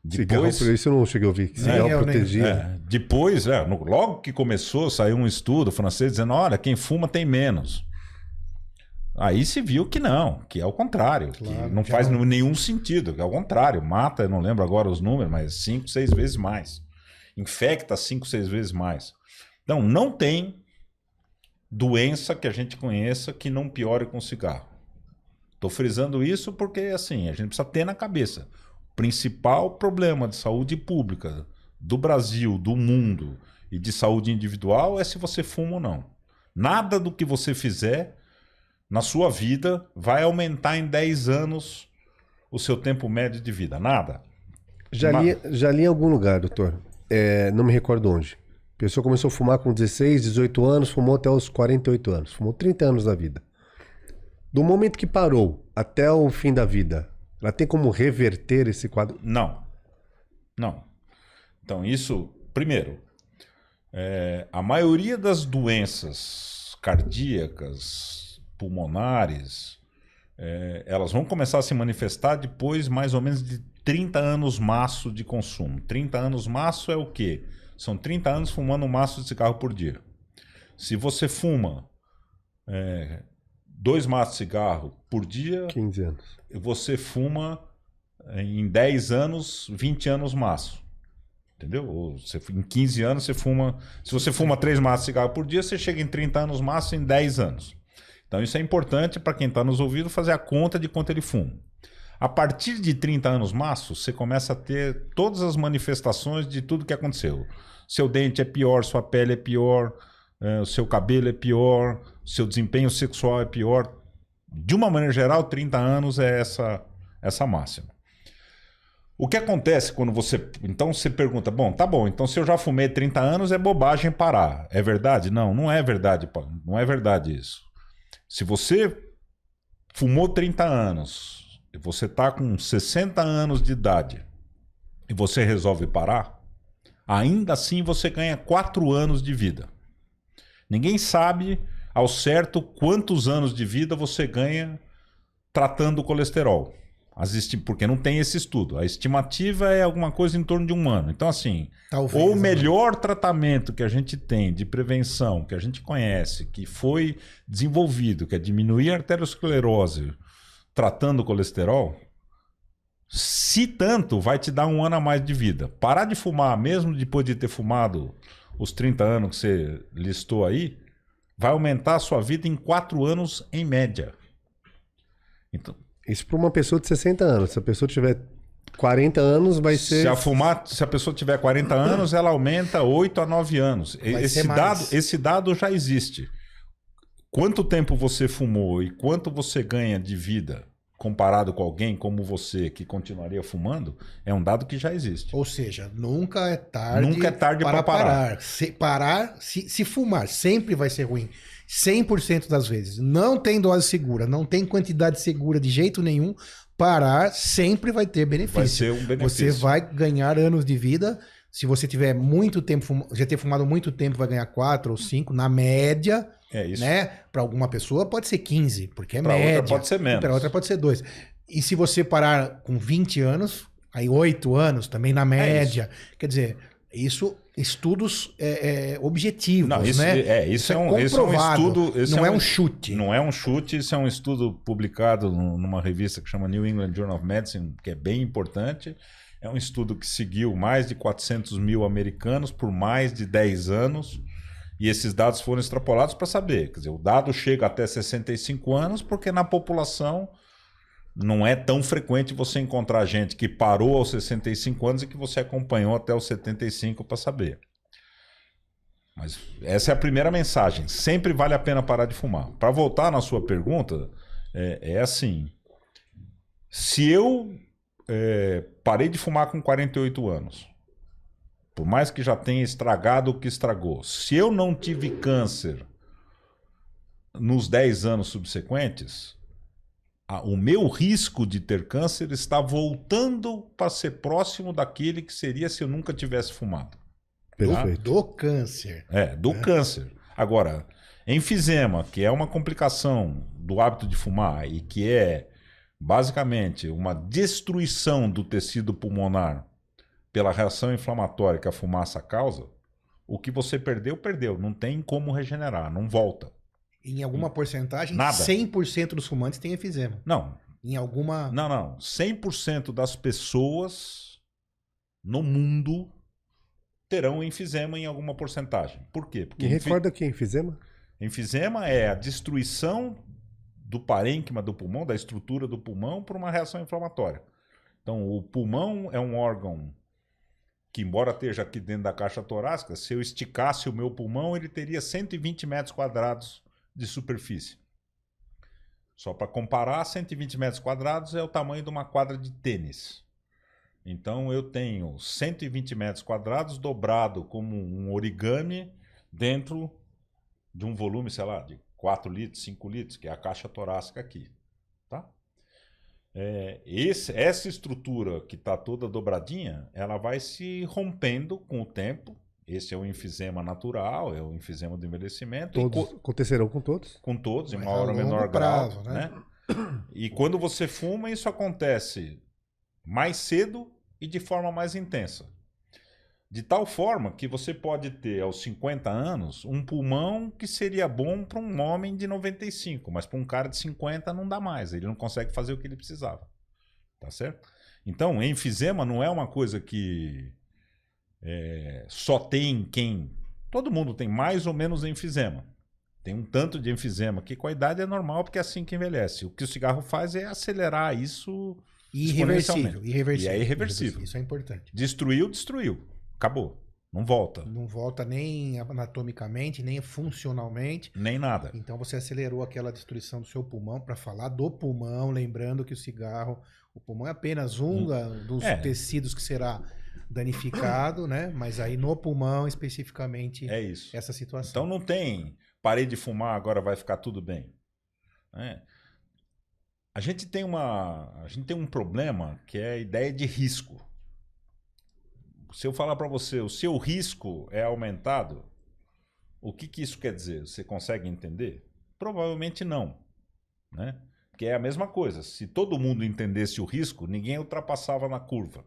Cigarro, Depois, por isso eu não cheguei a ouvir. que Cigarro nem- protegia. É, depois, é, no- logo que começou, saiu um estudo francês dizendo: olha, quem fuma tem menos. Aí se viu que não, que é o contrário, que Claro, não já faz não- nenhum sentido, que é o contrário, mata, eu não lembro agora os números, mas cinco, seis vezes mais. Infecta cinco, seis vezes mais. Então, não tem doença que a gente conheça que não piore com cigarro. Estou frisando isso porque, assim, a gente precisa ter na cabeça. O principal problema de saúde pública do Brasil, do mundo e de saúde individual é se você fuma ou não. Nada do que você fizer na sua vida vai aumentar em 10 anos o seu tempo médio de vida. Nada. Já, Ma- li, já li em algum lugar, doutor. É, não me recordo onde. A pessoa começou a fumar com 16, 18 anos, fumou até os 48 anos. Fumou 30 anos da vida. Do momento que parou até o fim da vida, ela tem como reverter esse quadro? Não. Não. Então, isso, primeiro, é, a maioria das doenças cardíacas, pulmonares, é, elas vão começar a se manifestar depois, mais ou menos, de 30 anos maço de consumo. 30 anos maço é o quê? São 30 anos fumando um maço de cigarro por dia. Se você fuma é, dois maços de cigarro por dia, 15 anos. você fuma eh, em 10 anos, 20 anos maço. Entendeu? Ou você, em 15 anos você fuma. Se você fuma 3 maços de cigarro por dia, você chega em 30 anos maço em 10 anos. Então isso é importante para quem está nos ouvindo fazer a conta de quanto ele fuma. A partir de 30 anos maço, você começa a ter todas as manifestações de tudo que aconteceu. Seu dente é pior, sua pele é pior, eh, o seu cabelo é pior, seu desempenho sexual é pior. De uma maneira geral, 30 anos é essa, essa máxima. O que acontece quando você. Então você pergunta: bom, tá bom, então se eu já fumei 30 anos, é bobagem parar. É verdade? Não, não é verdade. Não é verdade isso. Se você fumou 30 anos, e você tá com 60 anos de idade, e você resolve parar, ainda assim você ganha quatro anos de vida. Ninguém sabe ao certo quantos anos de vida você ganha tratando o colesterol. Porque não tem esse estudo. A estimativa é alguma coisa em torno de um ano. Então, assim, Talvez, o né? melhor né? tratamento que a gente tem de prevenção, que a gente conhece, que foi desenvolvido, que é diminuir a arteriosclerose tratando o colesterol, se tanto, vai te dar um ano a mais de vida. Parar de fumar, mesmo depois de ter fumado os 30 anos que você listou aí, vai aumentar a sua vida em 4 anos em média. Então, Isso para uma pessoa de 60 anos. Se a pessoa tiver 40 anos, vai ser. Se a, fumar, se a pessoa tiver 40 anos, ela aumenta 8 a 9 anos. Vai esse, dado, esse dado já existe. Quanto tempo você fumou e quanto você ganha de vida comparado com alguém como você que continuaria fumando, é um dado que já existe. Ou seja, nunca é tarde, nunca é tarde para parar. parar. Se, parar se, se fumar sempre vai ser ruim. 100% das vezes. Não tem dose segura, não tem quantidade segura de jeito nenhum. Parar sempre vai ter benefício. Vai ser um benefício. Você vai ganhar anos de vida. Se você tiver muito tempo, já ter fumado muito tempo, vai ganhar 4 ou 5, na média. É isso. Né? Para alguma pessoa pode ser 15, porque é pra média. Outra pode ser menos. Para outra pode ser 2. E se você parar com 20 anos, aí 8 anos também na é média. É Quer dizer, isso estudos é, é, objetivos, não, isso, né? É, isso, isso é, um, isso é um estudo. não é, é um, um, chute. Não é um chute, isso é um estudo publicado numa revista que chama New England Journal of Medicine, que é bem importante. É um estudo que seguiu mais de 400 mil americanos por mais de 10 anos. E esses dados foram extrapolados para saber. Quer dizer, o dado chega até 65 anos, porque na população não é tão frequente você encontrar gente que parou aos 65 anos e que você acompanhou até os 75 para saber. Mas essa é a primeira mensagem. Sempre vale a pena parar de fumar. Para voltar na sua pergunta, é, é assim: se eu é, parei de fumar com 48 anos, por mais que já tenha estragado o que estragou, se eu não tive câncer nos 10 anos subsequentes, a, o meu risco de ter câncer está voltando para ser próximo daquele que seria se eu nunca tivesse fumado. Perfeito. Do, do câncer. É, do é. câncer. Agora, enfisema, que é uma complicação do hábito de fumar e que é basicamente uma destruição do tecido pulmonar pela reação inflamatória que a fumaça causa, o que você perdeu, perdeu. Não tem como regenerar, não volta. Em alguma porcentagem, Nada. 100% dos fumantes têm efizema. Não. Em alguma. Não, não. 100% das pessoas no mundo terão enfisema em alguma porcentagem. Por quê? Porque Me recorda que é enfisema? Enfisema é a destruição do parênquima do pulmão, da estrutura do pulmão, por uma reação inflamatória. Então, o pulmão é um órgão que embora esteja aqui dentro da caixa torácica, se eu esticasse o meu pulmão, ele teria 120 metros quadrados de superfície. Só para comparar, 120 metros quadrados é o tamanho de uma quadra de tênis. Então eu tenho 120 metros quadrados dobrado como um origami dentro de um volume, sei lá, de 4 litros, 5 litros, que é a caixa torácica aqui. É, esse, essa estrutura que está toda dobradinha, ela vai se rompendo com o tempo. Esse é o enfisema natural, é o enfisema do envelhecimento. Todos, acontecerão com todos? Com todos, em maior ou menor prazo, grau. Né? né? E quando você fuma, isso acontece mais cedo e de forma mais intensa. De tal forma que você pode ter aos 50 anos um pulmão que seria bom para um homem de 95, mas para um cara de 50 não dá mais, ele não consegue fazer o que ele precisava. Tá certo? Então, enfisema não é uma coisa que é, só tem quem. Todo mundo tem mais ou menos enfisema. Tem um tanto de enfisema que com a idade é normal, porque é assim que envelhece. O que o cigarro faz é acelerar isso. Irreversível, irreversível. E é irreversível. Isso é importante. Destruiu, destruiu. Acabou. Não volta. Não volta nem anatomicamente, nem funcionalmente. Nem nada. Então você acelerou aquela destruição do seu pulmão para falar do pulmão, lembrando que o cigarro, o pulmão é apenas um hum. dos é. tecidos que será danificado, né? Mas aí no pulmão especificamente é isso. essa situação. Então não tem parei de fumar, agora vai ficar tudo bem. É. A gente tem uma, a gente tem um problema que é a ideia de risco. Se eu falar para você, o seu risco é aumentado, o que, que isso quer dizer? Você consegue entender? Provavelmente não. Né? Porque é a mesma coisa. Se todo mundo entendesse o risco, ninguém ultrapassava na curva.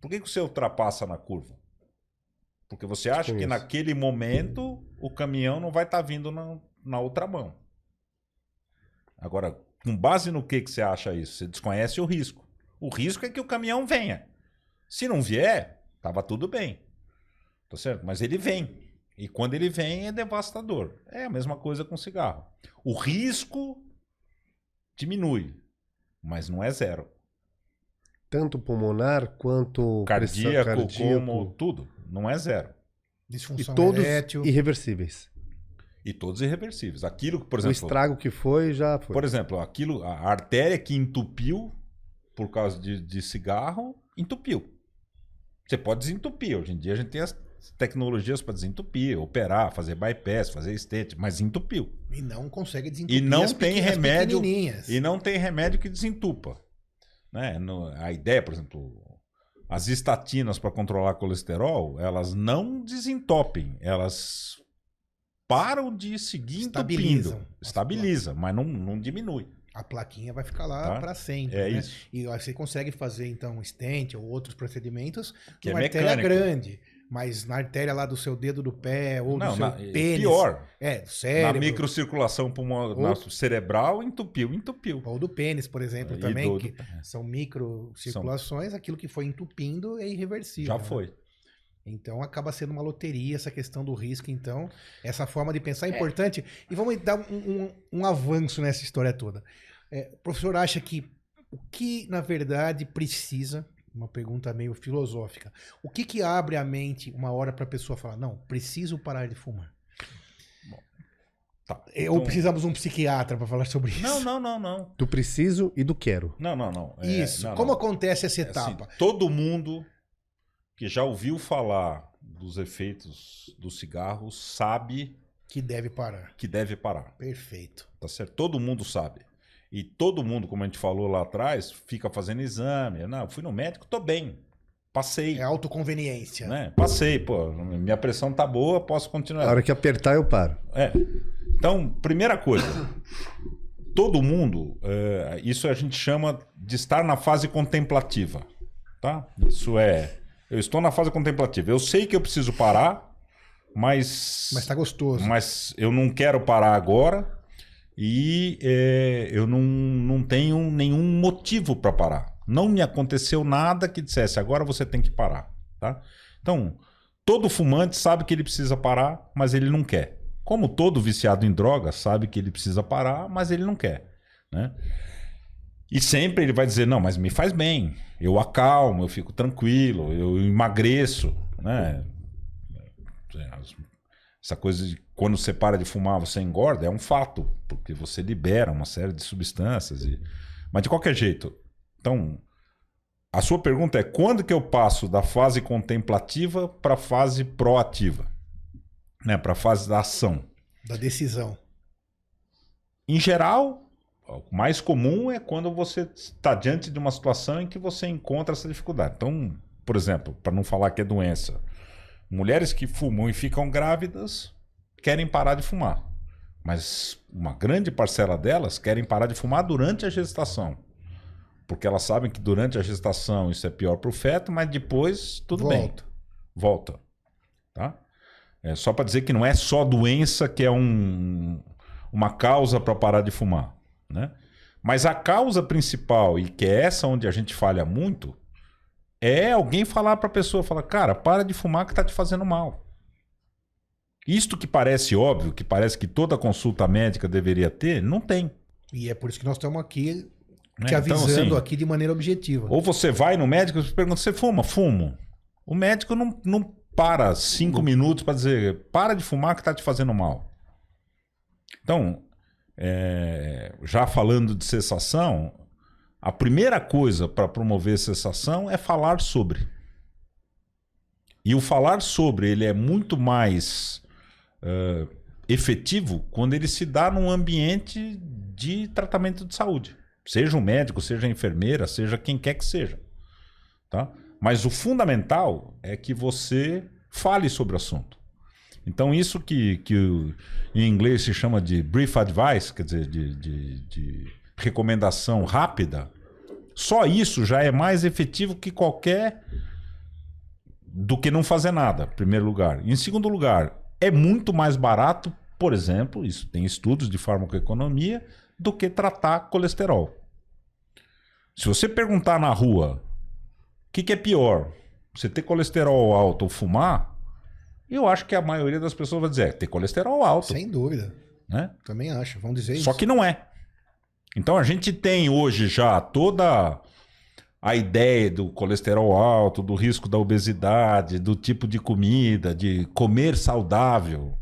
Por que, que você ultrapassa na curva? Porque você acha que naquele momento o caminhão não vai estar tá vindo na, na outra mão. Agora, com base no que, que você acha isso? Você desconhece o risco. O risco é que o caminhão venha. Se não vier, tava tudo bem. Tá certo? Mas ele vem. E quando ele vem é devastador. É a mesma coisa com cigarro. O risco diminui, mas não é zero. Tanto pulmonar quanto cardíaco, cardíaco. como tudo. Não é zero. Disfunção e todos erétil. irreversíveis. E todos irreversíveis. Aquilo, por exemplo. O estrago que foi já foi. Por exemplo, aquilo, a artéria que entupiu por causa de, de cigarro, entupiu. Você pode desentupir. Hoje em dia a gente tem as tecnologias para desentupir, operar, fazer bypass, fazer stent, mas entupiu. E não consegue desentupir. E não tem remédio. E não tem remédio que desentupa. Né? No, a ideia, por exemplo, as estatinas para controlar colesterol, elas não desentopem, elas param de seguir entupindo. Estabiliza, mas não, não diminui. A plaquinha vai ficar lá tá? para sempre. É né? isso. E você consegue fazer, então, stent ou outros procedimentos que é artéria grande. Mas na artéria lá do seu dedo do pé ou não, do seu na, pênis. Pior. É, cérebro. Na microcirculação pulmonar cerebral, entupiu, entupiu. Ou do pênis, por exemplo, é, também, do, que do... são microcirculações, são... aquilo que foi entupindo é irreversível. Já né? foi. Então acaba sendo uma loteria essa questão do risco. Então, essa forma de pensar é, é. importante. E vamos dar um, um, um avanço nessa história toda. É, o professor acha que o que, na verdade, precisa uma pergunta meio filosófica. O que que abre a mente uma hora para a pessoa falar, não, preciso parar de fumar? Tá. Então... Ou precisamos um psiquiatra para falar sobre isso? Não, não, não, não. Do preciso e do quero. Não, não, não. É, isso. Não, Como não. acontece essa etapa? É assim, todo mundo que já ouviu falar dos efeitos do cigarro sabe que deve parar. Que deve parar. Perfeito. Tá certo? Todo mundo sabe. E todo mundo, como a gente falou lá atrás, fica fazendo exame. Não, fui no médico, tô bem. Passei. É autoconveniência. Né? Passei, pô. Minha pressão tá boa, posso continuar. A hora que apertar, eu paro. É. Então, primeira coisa. todo mundo, é, isso a gente chama de estar na fase contemplativa. Tá? Isso é. Eu estou na fase contemplativa. Eu sei que eu preciso parar, mas. Mas tá gostoso. Mas eu não quero parar agora e é, eu não, não tenho nenhum motivo para parar. Não me aconteceu nada que dissesse agora você tem que parar. Tá? Então, todo fumante sabe que ele precisa parar, mas ele não quer. Como todo viciado em droga sabe que ele precisa parar, mas ele não quer. Né? E sempre ele vai dizer: não, mas me faz bem. Eu acalmo, eu fico tranquilo, eu emagreço. Né? Essa coisa de quando você para de fumar, você engorda, é um fato, porque você libera uma série de substâncias. E... Mas de qualquer jeito, então, a sua pergunta é quando que eu passo da fase contemplativa para a fase proativa? Né? Para a fase da ação. Da decisão. Em geral, o mais comum é quando você está diante de uma situação em que você encontra essa dificuldade. Então, por exemplo, para não falar que é doença, Mulheres que fumam e ficam grávidas querem parar de fumar. Mas uma grande parcela delas querem parar de fumar durante a gestação. Porque elas sabem que durante a gestação isso é pior para o feto, mas depois tudo Volta. bem. Volta. Tá? É só para dizer que não é só doença que é um, uma causa para parar de fumar. Né? Mas a causa principal, e que é essa onde a gente falha muito, é alguém falar para a pessoa, falar, cara, para de fumar que está te fazendo mal. Isto que parece óbvio, que parece que toda consulta médica deveria ter, não tem. E é por isso que nós estamos aqui né? te avisando então, assim, aqui de maneira objetiva. Ou você vai no médico e pergunta, você fuma? Fumo. O médico não, não para cinco minutos para dizer, para de fumar que está te fazendo mal. Então, é, já falando de cessação, a primeira coisa para promover cessação é falar sobre. E o falar sobre ele é muito mais uh, efetivo quando ele se dá num ambiente de tratamento de saúde. Seja um médico, seja enfermeira, seja quem quer que seja. Tá? Mas o fundamental é que você fale sobre o assunto. Então, isso que, que em inglês se chama de brief advice, quer dizer, de, de- de recomendação rápida, só isso já é mais efetivo que qualquer. do que não fazer nada, em primeiro lugar. Em segundo lugar, é muito mais barato, por exemplo, isso tem estudos de farmacoeconomia, do que tratar colesterol. Se você perguntar na rua o que, que é pior, você ter colesterol alto ou fumar, eu acho que a maioria das pessoas vai dizer, é ter colesterol alto. Sem dúvida. Né? Também acho. Vamos dizer Só isso. que não é. Então a gente tem hoje já toda a ideia do colesterol alto, do risco da obesidade, do tipo de comida, de comer saudável.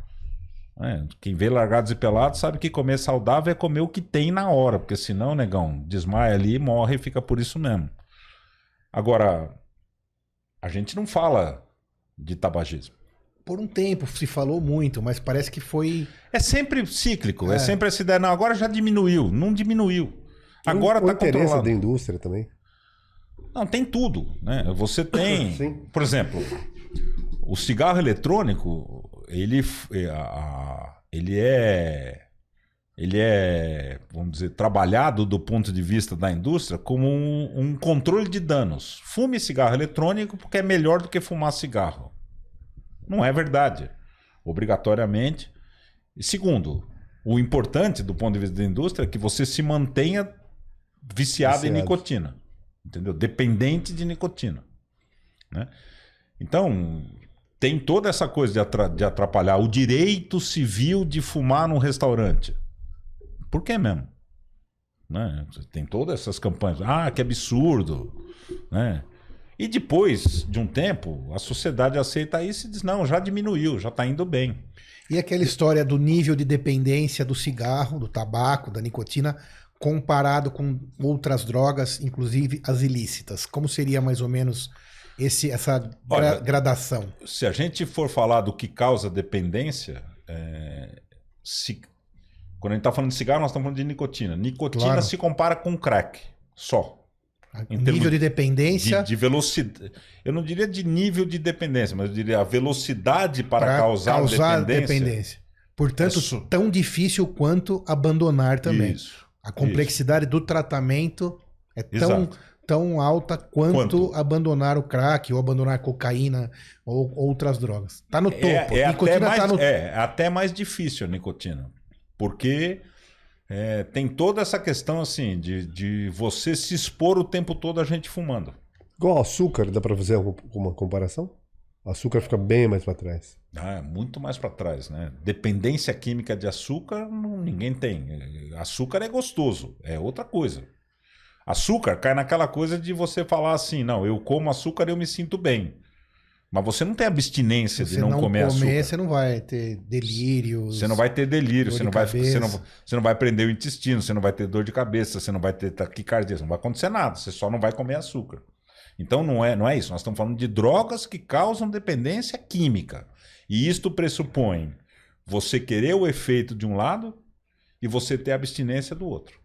né? Quem vê largados e pelados sabe que comer saudável é comer o que tem na hora, porque senão, negão, desmaia ali, morre e fica por isso mesmo. Agora, a gente não fala de tabagismo. Por um tempo se falou muito, mas parece que foi. É sempre cíclico, é, É. sempre essa ideia. Não, agora já diminuiu. Não diminuiu. Agora está interesse controlado. da indústria também. Não, tem tudo, né? Você tem, Sim. por exemplo, o cigarro eletrônico, ele, é, ele é ele é, vamos dizer, trabalhado do ponto de vista da indústria como um, um controle de danos. Fume cigarro eletrônico porque é melhor do que fumar cigarro. Não é verdade, obrigatoriamente. E segundo, o importante do ponto de vista da indústria é que você se mantenha viciado em Viciado. nicotina, entendeu? Dependente de nicotina, né? Então tem toda essa coisa de atrapalhar o direito civil de fumar num restaurante. Por que mesmo? Né? Tem todas essas campanhas. Ah, que absurdo, né? E depois de um tempo, a sociedade aceita isso e diz: não, já diminuiu, já está indo bem. E aquela história do nível de dependência do cigarro, do tabaco, da nicotina, comparado com outras drogas, inclusive as ilícitas. Como seria mais ou menos esse, essa gra- Olha, gradação? Se a gente for falar do que causa dependência, é, se- quando a gente está falando de cigarro, nós estamos falando de nicotina. Nicotina Claro. se compara com crack, só. Nível de De, dependência de velocidade. Eu não diria de nível de dependência, mas eu diria a velocidade para, para causar, dependência. dependência. Portanto, Isso. tão difícil quanto abandonar também. Isso. A complexidade do tratamento é tão, Exato. tão alta quanto, Quanto? abandonar o crack ou abandonar a cocaína ou outras drogas. Tá no topo. É, é até nicotina mais, tá no é, é até mais difícil a nicotina. Porque é, tem toda essa questão assim de, de você se expor o tempo todo a gente fumando. Igual açúcar, dá pra fazer alguma comparação? O açúcar fica bem mais pra trás. Ah, é muito mais para trás, né? Dependência química de açúcar, não- ninguém tem. Açúcar é gostoso, é outra coisa. Açúcar cai naquela coisa de você falar assim, não, eu como açúcar e eu me sinto bem. Mas você não tem abstinência Se de você não, não comer comer, açúcar. você não vai ter delírios. Você não vai ter delírio, você não, vai, você, não, você não vai prender o intestino, você não vai ter dor de cabeça, você não vai ter taquicardia, não vai acontecer nada, você só não vai comer açúcar. Então não é, não é isso, nós estamos falando de drogas que causam dependência química. E isto pressupõe você querer o efeito de um lado e você ter abstinência do outro.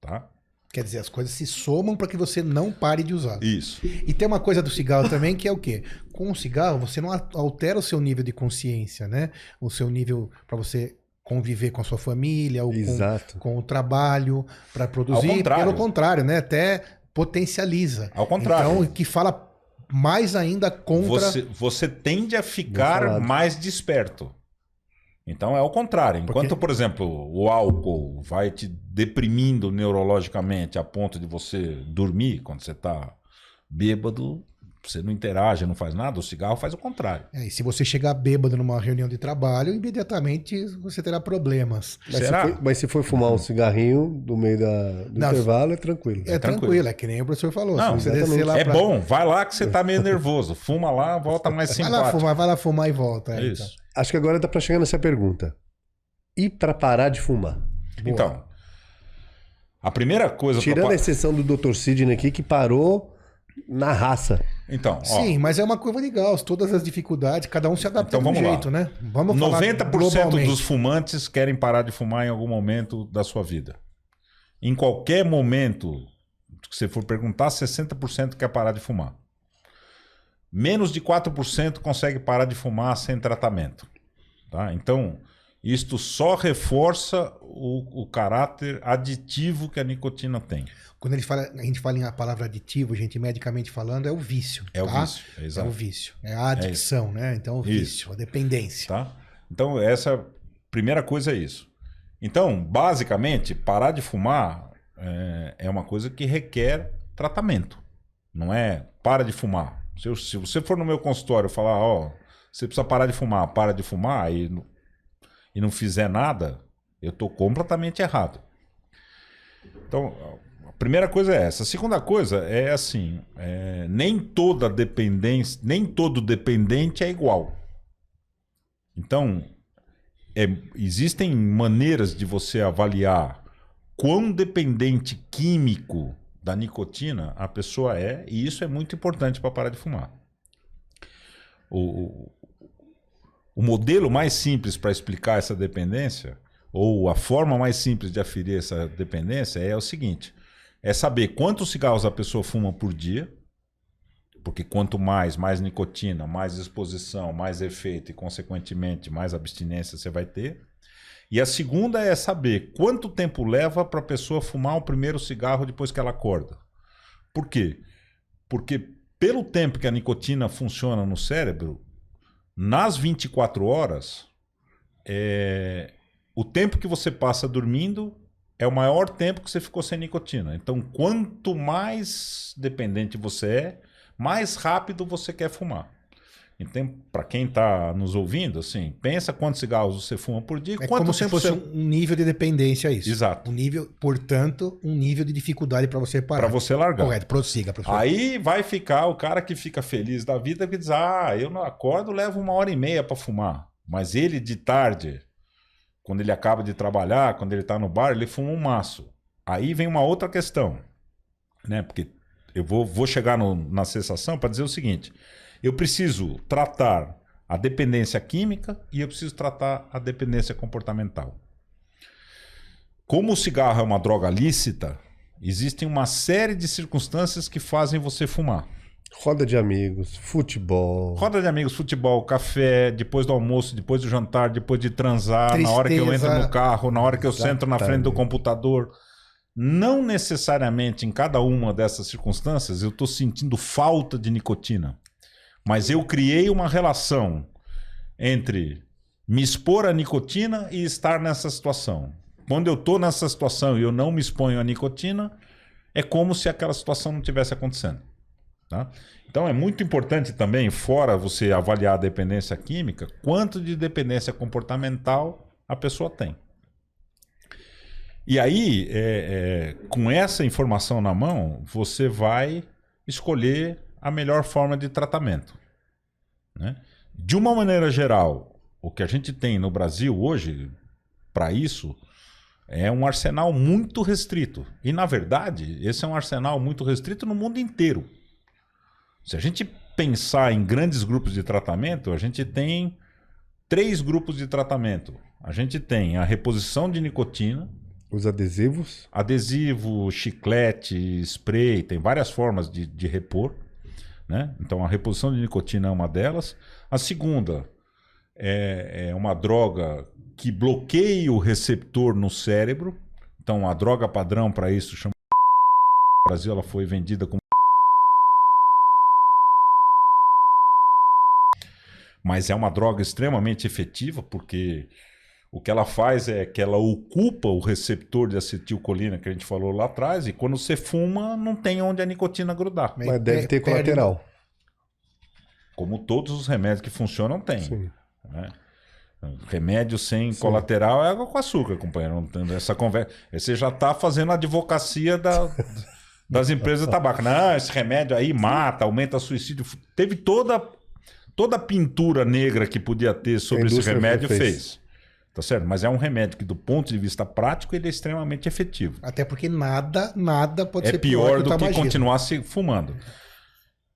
Tá? Quer dizer, as coisas se somam para que você não pare de usar. Isso. E tem uma coisa do cigarro também que é o quê? Com o cigarro você não altera o seu nível de consciência, né? O seu nível para você conviver com a sua família ou com, Exato. com o trabalho para produzir. Ao contrário. Pelo contrário, né? Até potencializa. Ao contrário. Então, que fala mais ainda contra. Você, você tende a ficar mais desperto. Então é o contrário. Enquanto, Porque- por exemplo, o álcool vai te deprimindo neurologicamente a ponto de você dormir quando você está bêbado, você não interage, não faz nada, o cigarro faz o contrário. É, e se você chegar bêbado numa reunião de trabalho, imediatamente você terá problemas. Mas se, Será? for, mas se for fumar um cigarrinho no meio da, do Não, intervalo, é tranquilo. É tranquilo. tranquilo, é que nem o professor falou. Não, se você descer lá é pra- bom, vai lá que você tá meio nervoso. Fuma lá, volta mais Vai lá simpático. fumar, vai lá fumar e volta. é, Isso. Acho que agora dá pra chegar nessa pergunta. E pra parar de fumar? Então, a primeira coisa... pra Tirando pa- a exceção do Dr. Sidney aqui, que parou na raça. Então, ó, Sim, mas é uma curva de Gauss, todas as dificuldades, cada um se adapta Então de um vamos lá. jeito, né? Vamos falar 90% globalmente. dos fumantes querem parar de fumar em algum momento da sua vida. Em qualquer momento que você for perguntar, 60% quer parar de fumar. menos de 4% consegue parar de fumar sem tratamento. Tá? Então, isto só reforça o, o caráter aditivo que a nicotina tem. Quando ele fala, a gente fala em a palavra aditivo, gente, medicamente falando, é o vício. É o tá? vício, é É exato. o vício. É a adicção, né? Então, o vício, a dependência. Tá? Então, essa primeira coisa é isso. Então, basicamente, parar de fumar é, é uma coisa que requer tratamento. Não é para de fumar. Se, eu- se você for no meu consultório falar, ó, você precisa parar de fumar, para de fumar não- e não fizer nada, eu estou completamente errado. Então, a primeira coisa é essa. A segunda coisa é assim: é, nem toda dependência, nem todo dependente é igual. Então, é, existem maneiras de você avaliar quão dependente químico da nicotina a pessoa é, e isso é muito importante para parar de fumar. O, o- modelo mais simples para explicar essa dependência, ou a forma mais simples de aferir essa dependência, é o seguinte: é saber quantos cigarros a pessoa fuma por dia, porque quanto mais, mais nicotina, mais exposição, mais efeito e, consequentemente, mais abstinência você vai ter. E a segunda é saber quanto tempo leva para a pessoa fumar o primeiro cigarro depois que ela acorda. Por quê? Porque pelo tempo que a nicotina funciona no cérebro, nas 24 horas, é, o tempo que você passa dormindo é o maior tempo que você ficou sem nicotina. Então, quanto mais dependente você é, mais rápido você quer fumar. Então, para quem está nos ouvindo, assim, pensa quantos cigarros você fuma por dia, É como se fosse você um nível de dependência isso. Exato. Um nível, portanto, um nível de dificuldade para você parar. para você largar. Correto, prossiga, professor. Aí vai ficar o cara que fica feliz da vida que diz: Ah, eu não acordo, levo uma hora e meia para fumar. Mas ele de tarde, quando ele acaba de trabalhar, quando ele tá no bar, ele fuma um maço. Aí vem uma outra questão, né? Porque eu vou, vou chegar no- na cessação para dizer o seguinte: eu preciso tratar a dependência química e eu preciso tratar a dependência comportamental. Como o cigarro é uma droga lícita, existem uma série de circunstâncias que fazem você fumar. Roda de amigos, futebol. Roda de amigos, futebol, café, depois do almoço, depois do jantar, depois de transar, na hora que eu Tristeza. entro no carro, na hora que eu sento na frente do computador. Não necessariamente em cada uma dessas circunstâncias eu estou sentindo falta de nicotina. Mas eu criei uma relação entre me expor à nicotina e estar nessa situação. Quando eu estou nessa situação e eu não me exponho à nicotina, é como se aquela situação não tivesse acontecendo. Tá? Então é muito importante também, fora você avaliar a dependência química, quanto de dependência comportamental a pessoa tem. E aí, é, é, com essa informação na mão, você vai escolher a melhor forma de tratamento. né? De uma maneira geral, o que a gente tem no Brasil hoje, para isso, é um arsenal muito restrito. E, na verdade, esse é um arsenal muito restrito no mundo inteiro. Se a gente pensar em grandes grupos de tratamento, a gente tem três grupos de tratamento. A gente tem a reposição de nicotina, Os adesivos. adesivo, chiclete, spray, tem várias formas de, de repor. Né? Então a reposição de nicotina é uma delas. A segunda é, é uma droga que bloqueia o receptor no cérebro. Então a droga padrão para isso chama. No Brasil ela foi vendida como. Mas é uma droga extremamente efetiva porque o que ela faz é que ela ocupa o receptor de acetilcolina que a gente falou lá atrás, e quando você fuma, não tem onde a nicotina grudar. Mas Mas deve ter perde- colateral. Como todos os remédios que funcionam têm. Sim. né? Remédio sem Sim. colateral é água com açúcar, companheiro. Não tem Essa conversa. Você já está fazendo a advocacia da- das empresas de tabaco. Não, esse remédio aí mata, aumenta suicídio. Teve toda, toda a pintura negra que podia ter sobre esse remédio, fez. fez. Tá certo? Mas é um remédio que, do ponto de vista prático, ele é extremamente efetivo. Até porque nada, nada pode É ser pior o do que tabagismo. continuar se fumando.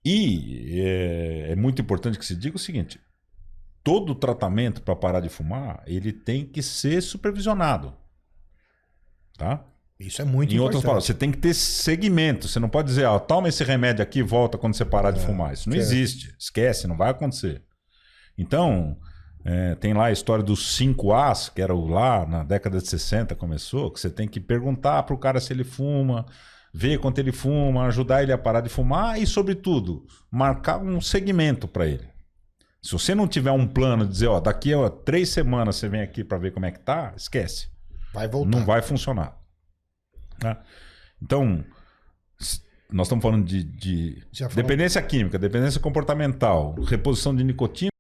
E é, é muito importante que se diga o seguinte: todo tratamento para parar de fumar ele tem que ser supervisionado, tá? Isso é muito em outras importante. palavras, você tem que ter segmento. Você não pode dizer, ó, toma esse remédio aqui e volta quando você parar de fumar. Isso não certo. existe. Esquece, não vai acontecer. Então, é, tem lá a história dos 5 As, que era o lá na década de 60 começou, que você tem que perguntar pro cara se ele fuma, ver quanto ele fuma, ajudar ele a parar de fumar e, sobretudo, marcar um segmento para ele. Se você não tiver um plano de dizer, ó, daqui a três semanas você vem aqui para ver como é que tá, esquece. Vai voltar. Não vai funcionar. né? Então, nós estamos falando de, de dependência química, dependência comportamental, reposição de nicotina,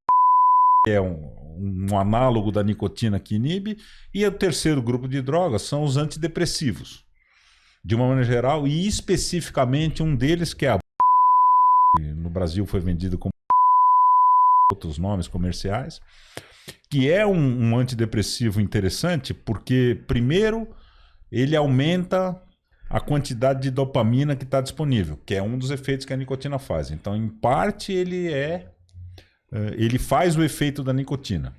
é um, um análogo da nicotina que inibe, e o terceiro grupo de drogas são os antidepressivos. De uma maneira geral, e especificamente um deles que é a no Brasil foi vendido como outros nomes comerciais, que é um, um antidepressivo interessante porque, primeiro, ele aumenta a quantidade de dopamina que está disponível, que é um dos efeitos que a nicotina faz. Então, em parte, ele é. Eh, Ele faz o efeito da nicotina.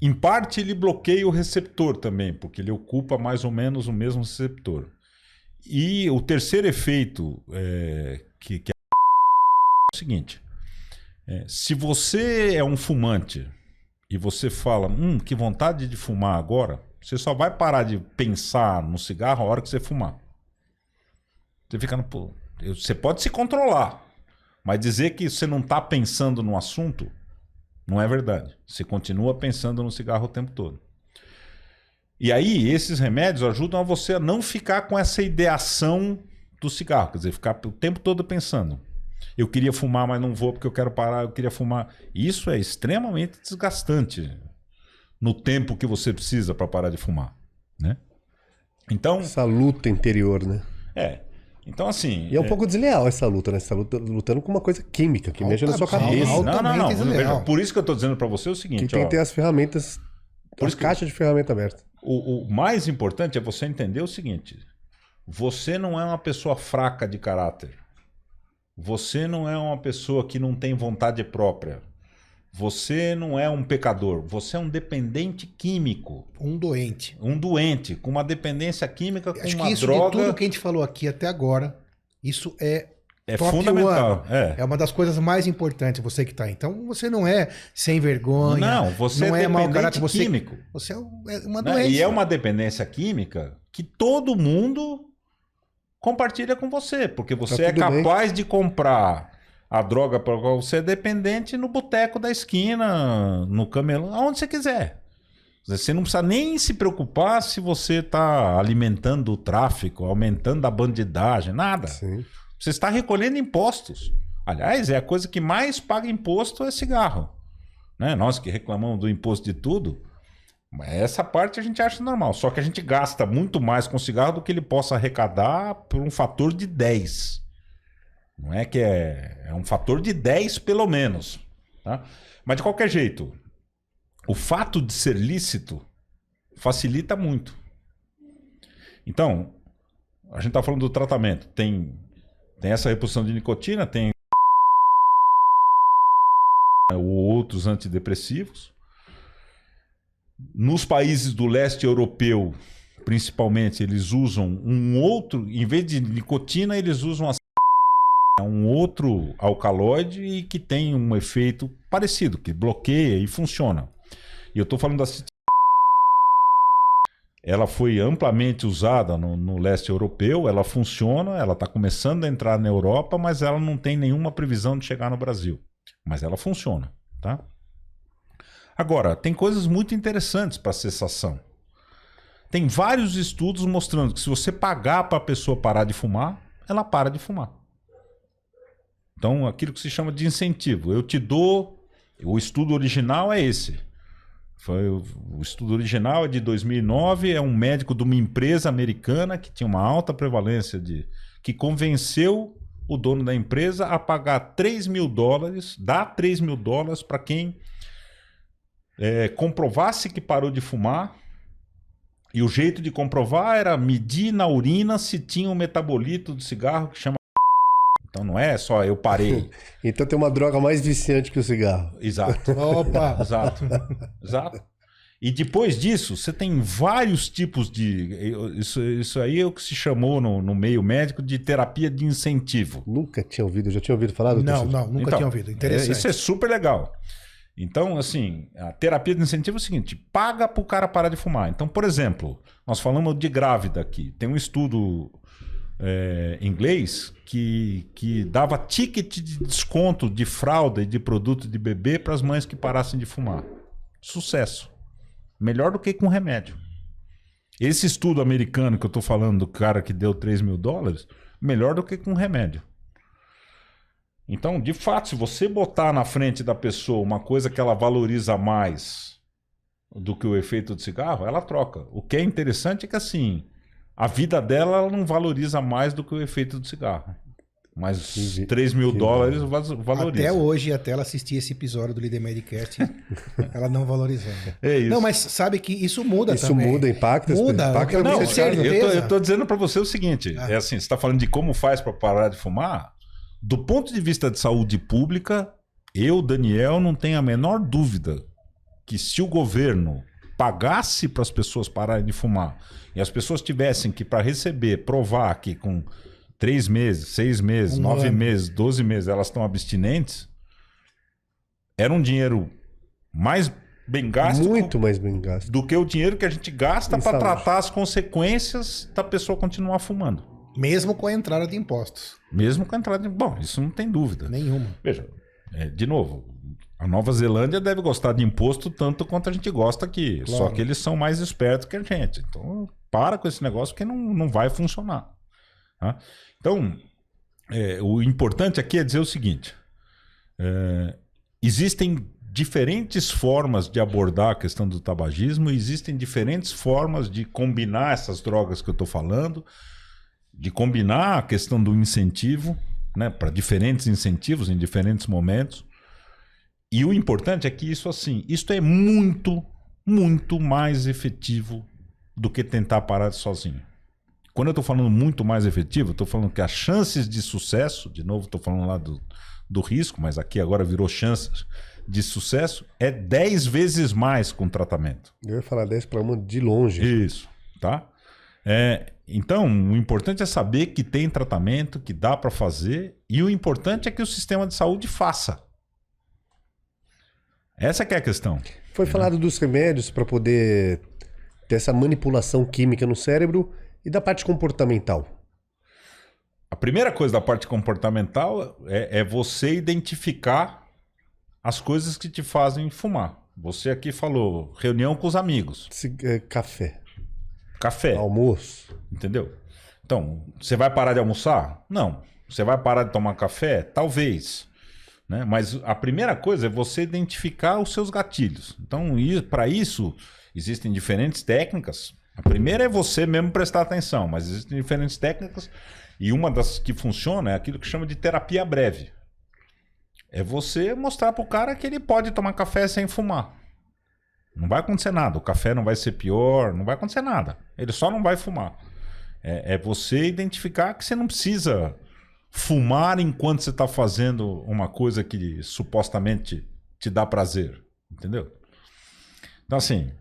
Em parte, ele bloqueia o receptor também, porque ele ocupa mais ou menos o mesmo receptor. E o terceiro efeito eh, que, que é o seguinte: é, se você é um fumante e você fala, hum, que vontade de fumar agora, você só vai parar de pensar no cigarro a hora que você fumar. Você fica no. Você pode se controlar, mas dizer que você não está pensando no assunto não é verdade. Você continua pensando no cigarro o tempo todo. E aí, esses remédios ajudam a você a não ficar com essa ideação do cigarro, quer dizer, ficar o tempo todo pensando. Eu queria fumar, mas não vou porque eu quero parar, eu queria fumar. Isso é extremamente desgastante no tempo que você precisa para parar de fumar, né? Então, Essa luta interior, né? é. Então assim, E é um pouco desleal essa luta, né? Você tá luta- lutando com uma coisa química que mexe na sua cabeça. não, não, não. por isso que eu estou dizendo para você o Que seguinte, tem ó, que ter as ferramentas, Por as isso que- caixas de ferramenta abertas. o, o mais importante é você entender o seguinte: você não é uma pessoa fraca de caráter. Você não é uma pessoa que não tem vontade própria. Você não é um pecador. Você é um dependente químico. Um doente. Um doente, com uma dependência química, com Acho uma que isso droga. de tudo que a gente falou aqui até agora, isso é É fundamental. É. É uma das coisas mais importantes, você que tá. aí. Então você não é sem vergonha. Não, você não é é mau dependente caráter, você- químico. Você é é uma né? doença. E é uma dependência química que todo mundo compartilha com você, porque você é tudo bem. capaz de comprar a droga para qual você é dependente no boteco da esquina, no camelão, aonde você quiser. Você não precisa nem se preocupar se você está alimentando o tráfico, aumentando a bandidagem, nada. Sim. Você está recolhendo impostos. Aliás, é a coisa que mais paga imposto é cigarro. Né? Nós que reclamamos do imposto de tudo, essa parte a gente acha normal. Só que a gente gasta muito mais com cigarro do que ele possa arrecadar por um fator de 10. Não é que é, é um fator de 10 pelo menos. Tá? Mas de qualquer jeito, o fato de ser lícito facilita muito. Então, a gente está falando do tratamento. Tem, tem essa reposição de nicotina, tem outros antidepressivos. Nos países do leste europeu, principalmente, eles usam um outro, em vez de nicotina, eles usam a um outro alcaloide e que tem um efeito parecido, que bloqueia e funciona. E eu estou falando da ela foi amplamente usada no, no leste europeu, ela funciona, ela está começando a entrar na Europa, mas ela não tem nenhuma previsão de chegar no Brasil. Mas ela funciona, tá? Agora, tem coisas muito interessantes para cessação. Tem vários estudos mostrando que se você pagar para a pessoa parar de fumar, ela para de fumar. Então, aquilo que se chama de incentivo. Eu te dou. O estudo original é esse. Foi o, estudo original é de 2009. É um médico de uma empresa americana que tinha uma alta prevalência de. que convenceu o dono da empresa a pagar 3 mil dólares, dar 3 mil dólares para quem é, comprovasse que parou de fumar. E o jeito de comprovar era medir na urina se tinha um metabolito do cigarro que chama. Então não é só eu parei. Então tem uma droga mais viciante que o cigarro. Exato. Opa! Exato. Exato. E depois disso, você tem vários tipos de. Isso, isso aí é o que se chamou no, no meio médico de terapia de incentivo. Nunca tinha ouvido, já tinha ouvido falar? Não, não, nunca Então, tinha ouvido. É, Interessante. isso é super legal. Então, assim, a terapia de incentivo é o seguinte: paga para o cara parar de fumar. Então, por exemplo, nós falamos de grávida aqui. Tem um estudo é, inglês que, que dava ticket de desconto de fralda e de produto de bebê para as mães que parassem de fumar. Sucesso. Melhor do que com remédio. Esse estudo americano que eu estou falando do cara que deu 3 mil dólares, melhor do que com remédio. Então, de fato, se você botar na frente da pessoa uma coisa que ela valoriza mais do que o efeito do cigarro, ela troca. O que é interessante é que assim, a vida dela ela não valoriza mais do que o efeito do cigarro. Mas Que- 3 mil dólares va- valoriza. Até hoje, até ela assistir esse episódio do Líder Medicast, ela não valorizou. É isso. Não, mas sabe que isso muda Isso também. muda, impacta, Muda, impacta eu Não, certeza. eu, tô, eu tô dizendo para você o seguinte: Ah. é assim, você está falando de como faz para parar de fumar. Do ponto de vista de saúde pública, eu, Daniel, não tenho a menor dúvida que se o governo pagasse para as pessoas pararem de fumar e as pessoas tivessem que, para receber, provar que com três meses, seis meses, Um nove ano. meses, doze meses elas estão abstinentes, era um dinheiro mais bem gasto Muito mais bem gasto. do que o dinheiro que a gente gasta para tratar as consequências da pessoa continuar fumando. Mesmo com a entrada de impostos. Mesmo com a entrada de. Bom, isso não tem dúvida. Nenhuma. Veja, é, de novo, a Nova Zelândia deve gostar de imposto tanto quanto a gente gosta aqui. Claro. Só que eles são mais espertos que a gente. Então, para com esse negócio porque não, não vai funcionar. tá? Então, é, o importante aqui é dizer o seguinte: é, existem diferentes formas de abordar a questão do tabagismo, existem diferentes formas de combinar essas drogas que eu estou falando, de combinar a questão do incentivo, né, para diferentes incentivos em diferentes momentos. E o importante é que isso assim, isto é muito, muito mais efetivo do que tentar parar sozinho. Quando eu estou falando muito mais efetivo, estou falando que as chances de sucesso, de novo estou falando lá do, do risco, mas aqui agora virou chances de sucesso, é 10 vezes mais com tratamento. Eu ia falar 10 para uma de longe. Isso, tá? É, então, o importante é saber que tem tratamento, que dá para fazer, e o importante é que o sistema de saúde faça. Essa que é a questão. Foi falado dos remédios para poder ter essa manipulação química no cérebro e da parte comportamental. A primeira coisa da parte comportamental é, é você identificar as coisas que te fazem fumar. Você aqui falou reunião com os amigos, Ci- é, café, café. almoço. Entendeu? Então, você vai parar de almoçar? Não. Você vai parar de tomar café? Talvez. Né? Mas a primeira coisa é você identificar os seus gatilhos. Então, para isso, existem diferentes técnicas. A primeira é você mesmo prestar atenção, mas existem diferentes técnicas. E uma das que funciona é aquilo que chama de terapia breve. É você mostrar para o cara que ele pode tomar café sem fumar. Não vai acontecer nada. O café não vai ser pior, não vai acontecer nada. Ele só não vai fumar. É, é você identificar que você não precisa fumar enquanto você está fazendo uma coisa que supostamente te dá prazer. Entendeu? Então, assim,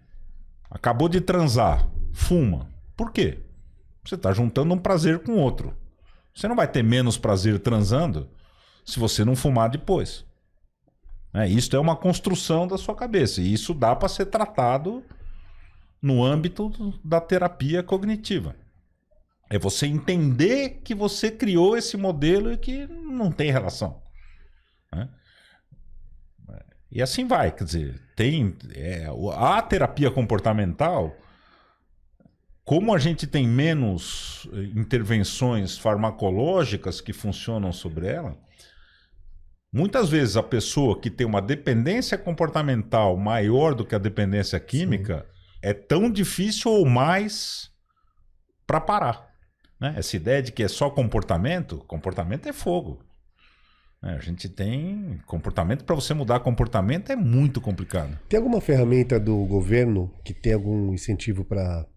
acabou de transar, fuma. Por quê? Você está juntando um prazer com outro. Você não vai ter menos prazer transando se você não fumar depois. É, isso é uma construção da sua cabeça. E isso dá para ser tratado no âmbito da terapia cognitiva. É você entender que você criou esse modelo e que não tem relação. né? E assim vai, quer dizer, tem é, a terapia comportamental, como a gente tem menos eh, intervenções farmacológicas que funcionam sobre ela, muitas vezes a pessoa que tem uma dependência comportamental maior do que a dependência química é tão difícil ou mais para parar. Né? Essa ideia de que é só comportamento, comportamento é fogo. né? A gente tem comportamento, para você mudar comportamento é muito complicado. Tem alguma ferramenta do governo que tem algum incentivo para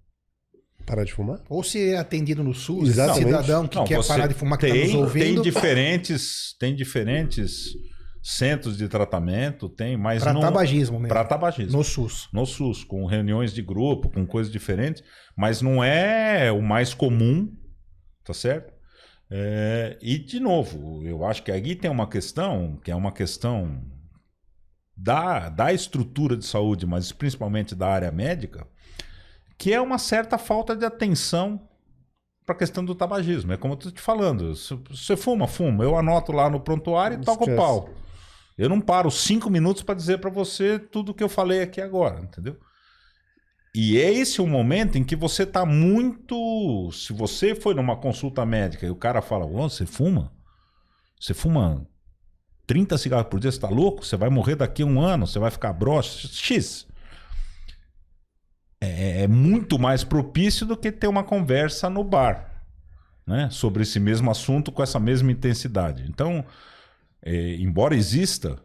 parar de fumar? Ou se é atendido no SUS, Exatamente. cidadão que Não, quer você parar de fumar, que tem, está nos ouvindo. Tem diferentes, tem diferentes centros de tratamento, tem, mas não tabagismo mesmo. para tabagismo. No SUS. no SUS, com reuniões de grupo, com coisas diferentes, mas não é o mais comum, tá certo? É, e, de novo, eu acho que aí tem uma questão, que é uma questão da, da estrutura de saúde, mas principalmente da área médica, que é uma certa falta de atenção para a questão do tabagismo. É como eu estou te falando, se você fuma, fuma. Eu anoto lá no prontuário e toco o pau. Eu não paro cinco minutos para dizer para você tudo que eu falei aqui agora, entendeu? E é esse o momento em que você está muito. Se você foi numa consulta médica e o cara fala, "Ô, você fuma? Você fuma 30 cigarros por dia, você tá louco? Você vai morrer daqui a um ano, você vai ficar broxa. X. É, é muito mais propício do que ter uma conversa no bar, né? Sobre esse mesmo assunto com essa mesma intensidade. Então, é, embora exista,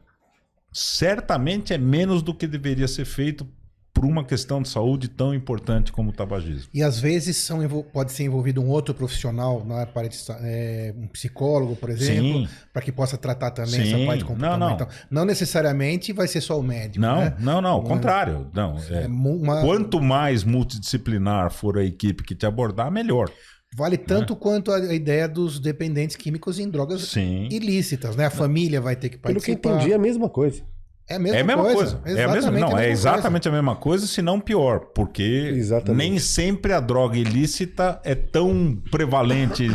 certamente é menos do que deveria ser feito por uma questão de saúde tão importante como o tabagismo. E às vezes são, pode ser envolvido um outro profissional na parte de, sa- é, um psicólogo, por exemplo, para que possa tratar também Sim. essa parte Não, comportamental. Não, necessariamente vai ser só o médico. Não, né? não, não, ao Não é- contrário. Não, é, É uma- Quanto mais multidisciplinar for a equipe que te abordar, melhor. vale Né? tanto quanto a ideia dos dependentes químicos em drogas Sim. ilícitas, né? A família vai ter que Pelo que participar. entendi, é a mesma coisa. É a mesma, é a mesma coisa. coisa. É a mesma, não, a é mesma exatamente a mesma coisa, se não pior. Porque Exatamente. nem sempre a droga ilícita é tão prevalente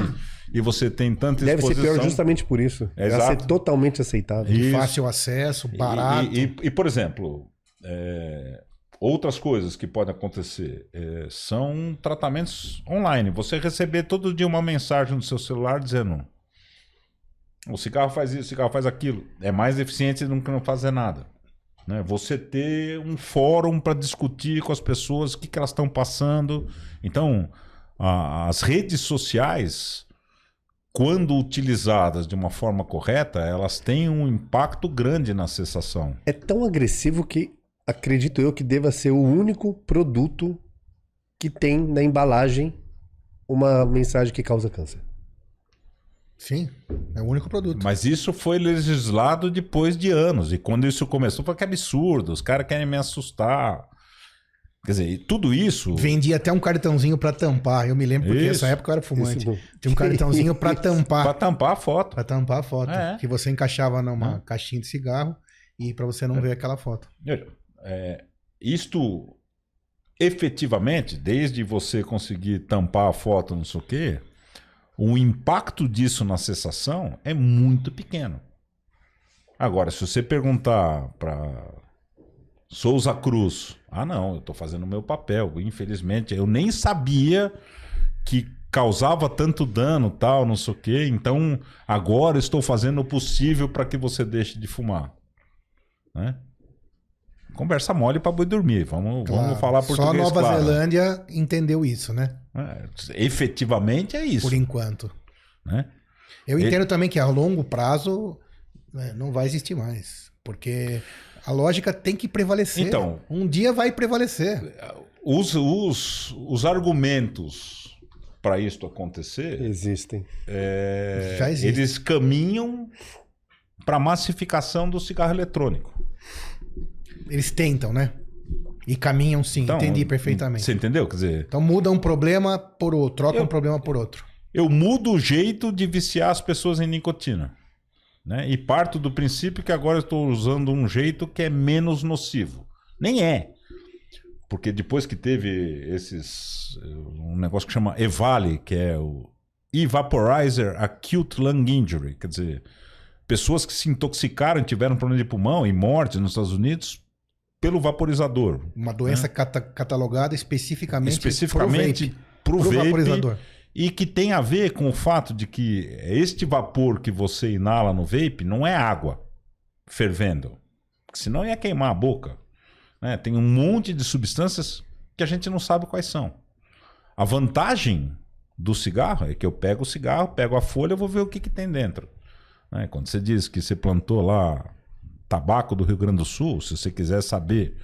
e você tem tanta Deve ser exposição. pior justamente por isso. É, Ela ser totalmente aceitável. coisa. Isso. Fácil acesso, E- barato. E, e- e, por exemplo, é, outras coisas que podem acontecer é, são tratamentos online. Você receber todo dia uma mensagem no seu celular dizendo o cigarro faz isso, o cigarro faz aquilo. É mais eficiente do que não fazer nada. Né? Você ter um fórum para discutir com as pessoas o que, que elas estão passando. Então, a- as redes sociais, quando utilizadas de uma forma correta, elas têm um impacto grande na cessação. É tão agressivo que acredito eu que deva ser o único produto que tem na embalagem uma mensagem que causa câncer. Sim, é o único produto. Mas isso foi legislado depois de anos. E quando isso começou, foi que absurdo. Os caras querem me assustar. Quer dizer, tudo isso. Vendia até um cartãozinho pra tampar. Eu me lembro porque Isso. nessa época eu era fumante. Isso Tinha um cartãozinho pra tampar. Pra tampar a foto. Pra tampar a foto. É. Que você encaixava numa É. caixinha de cigarro e pra você não ver aquela foto. Veja, é, isto efetivamente, desde você conseguir tampar a foto, não sei o quê, o impacto disso na cessação é muito pequeno. Agora, se você perguntar para Souza Cruz, ah não, eu estou fazendo o meu papel. Infelizmente, eu nem sabia que causava tanto dano, tal, não sei o quê. Então, agora estou fazendo o possível para que você deixe de fumar. Né? Conversa mole para boi dormir. Vamos, Claro. vamos falar português Só a Nova claro. Zelândia entendeu isso, né? É, efetivamente é isso. Por enquanto. Né? Eu Ele- entendo também que a longo prazo né, não vai existir mais. Porque a lógica tem que prevalecer. Então. Um dia vai prevalecer. Os, os, os argumentos para isso acontecer, Existem. é, Já existe. eles caminham para a massificação do cigarro eletrônico. Eles tentam, né? E caminham sim, Então, entendi perfeitamente. Você entendeu? Quer dizer, Então muda um problema por outro, troca Eu- um problema por outro. eu mudo o jeito de viciar as pessoas em nicotina. Né? E parto do princípio que agora eu estou usando um jeito que é menos nocivo. Nem é. Porque depois que teve esses. um negócio que chama EVALI, que é o Evaporizer Acute Lung Injury, quer dizer, pessoas que se intoxicaram e tiveram problema de pulmão e morte nos Estados Unidos pelo vaporizador. Uma doença cata- catalogada especificamente, Né? Especificamente pro vape, pro vape, vaporizador. E que tem a ver com o fato de que este vapor que você inala no vape não é água fervendo. Senão ia queimar a boca. né? Tem um monte de substâncias que a gente não sabe quais são. A vantagem do cigarro é que eu pego o cigarro, pego a folha, vou ver o que, que tem dentro. né? Quando você diz que você plantou lá tabaco do Rio Grande do Sul, se você quiser saber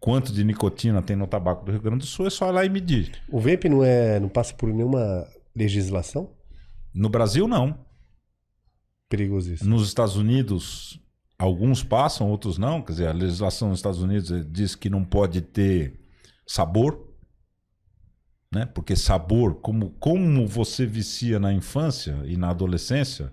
quanto de nicotina tem no tabaco do Rio Grande do Sul, é só ir lá e medir. O vape não, é, não passa por nenhuma legislação? No Brasil, não. Perigosíssimo. Nos Estados Unidos, alguns passam, outros não. Quer dizer, a legislação nos Estados Unidos diz que não pode ter sabor, né? Porque sabor, como, como você vicia na infância e na adolescência,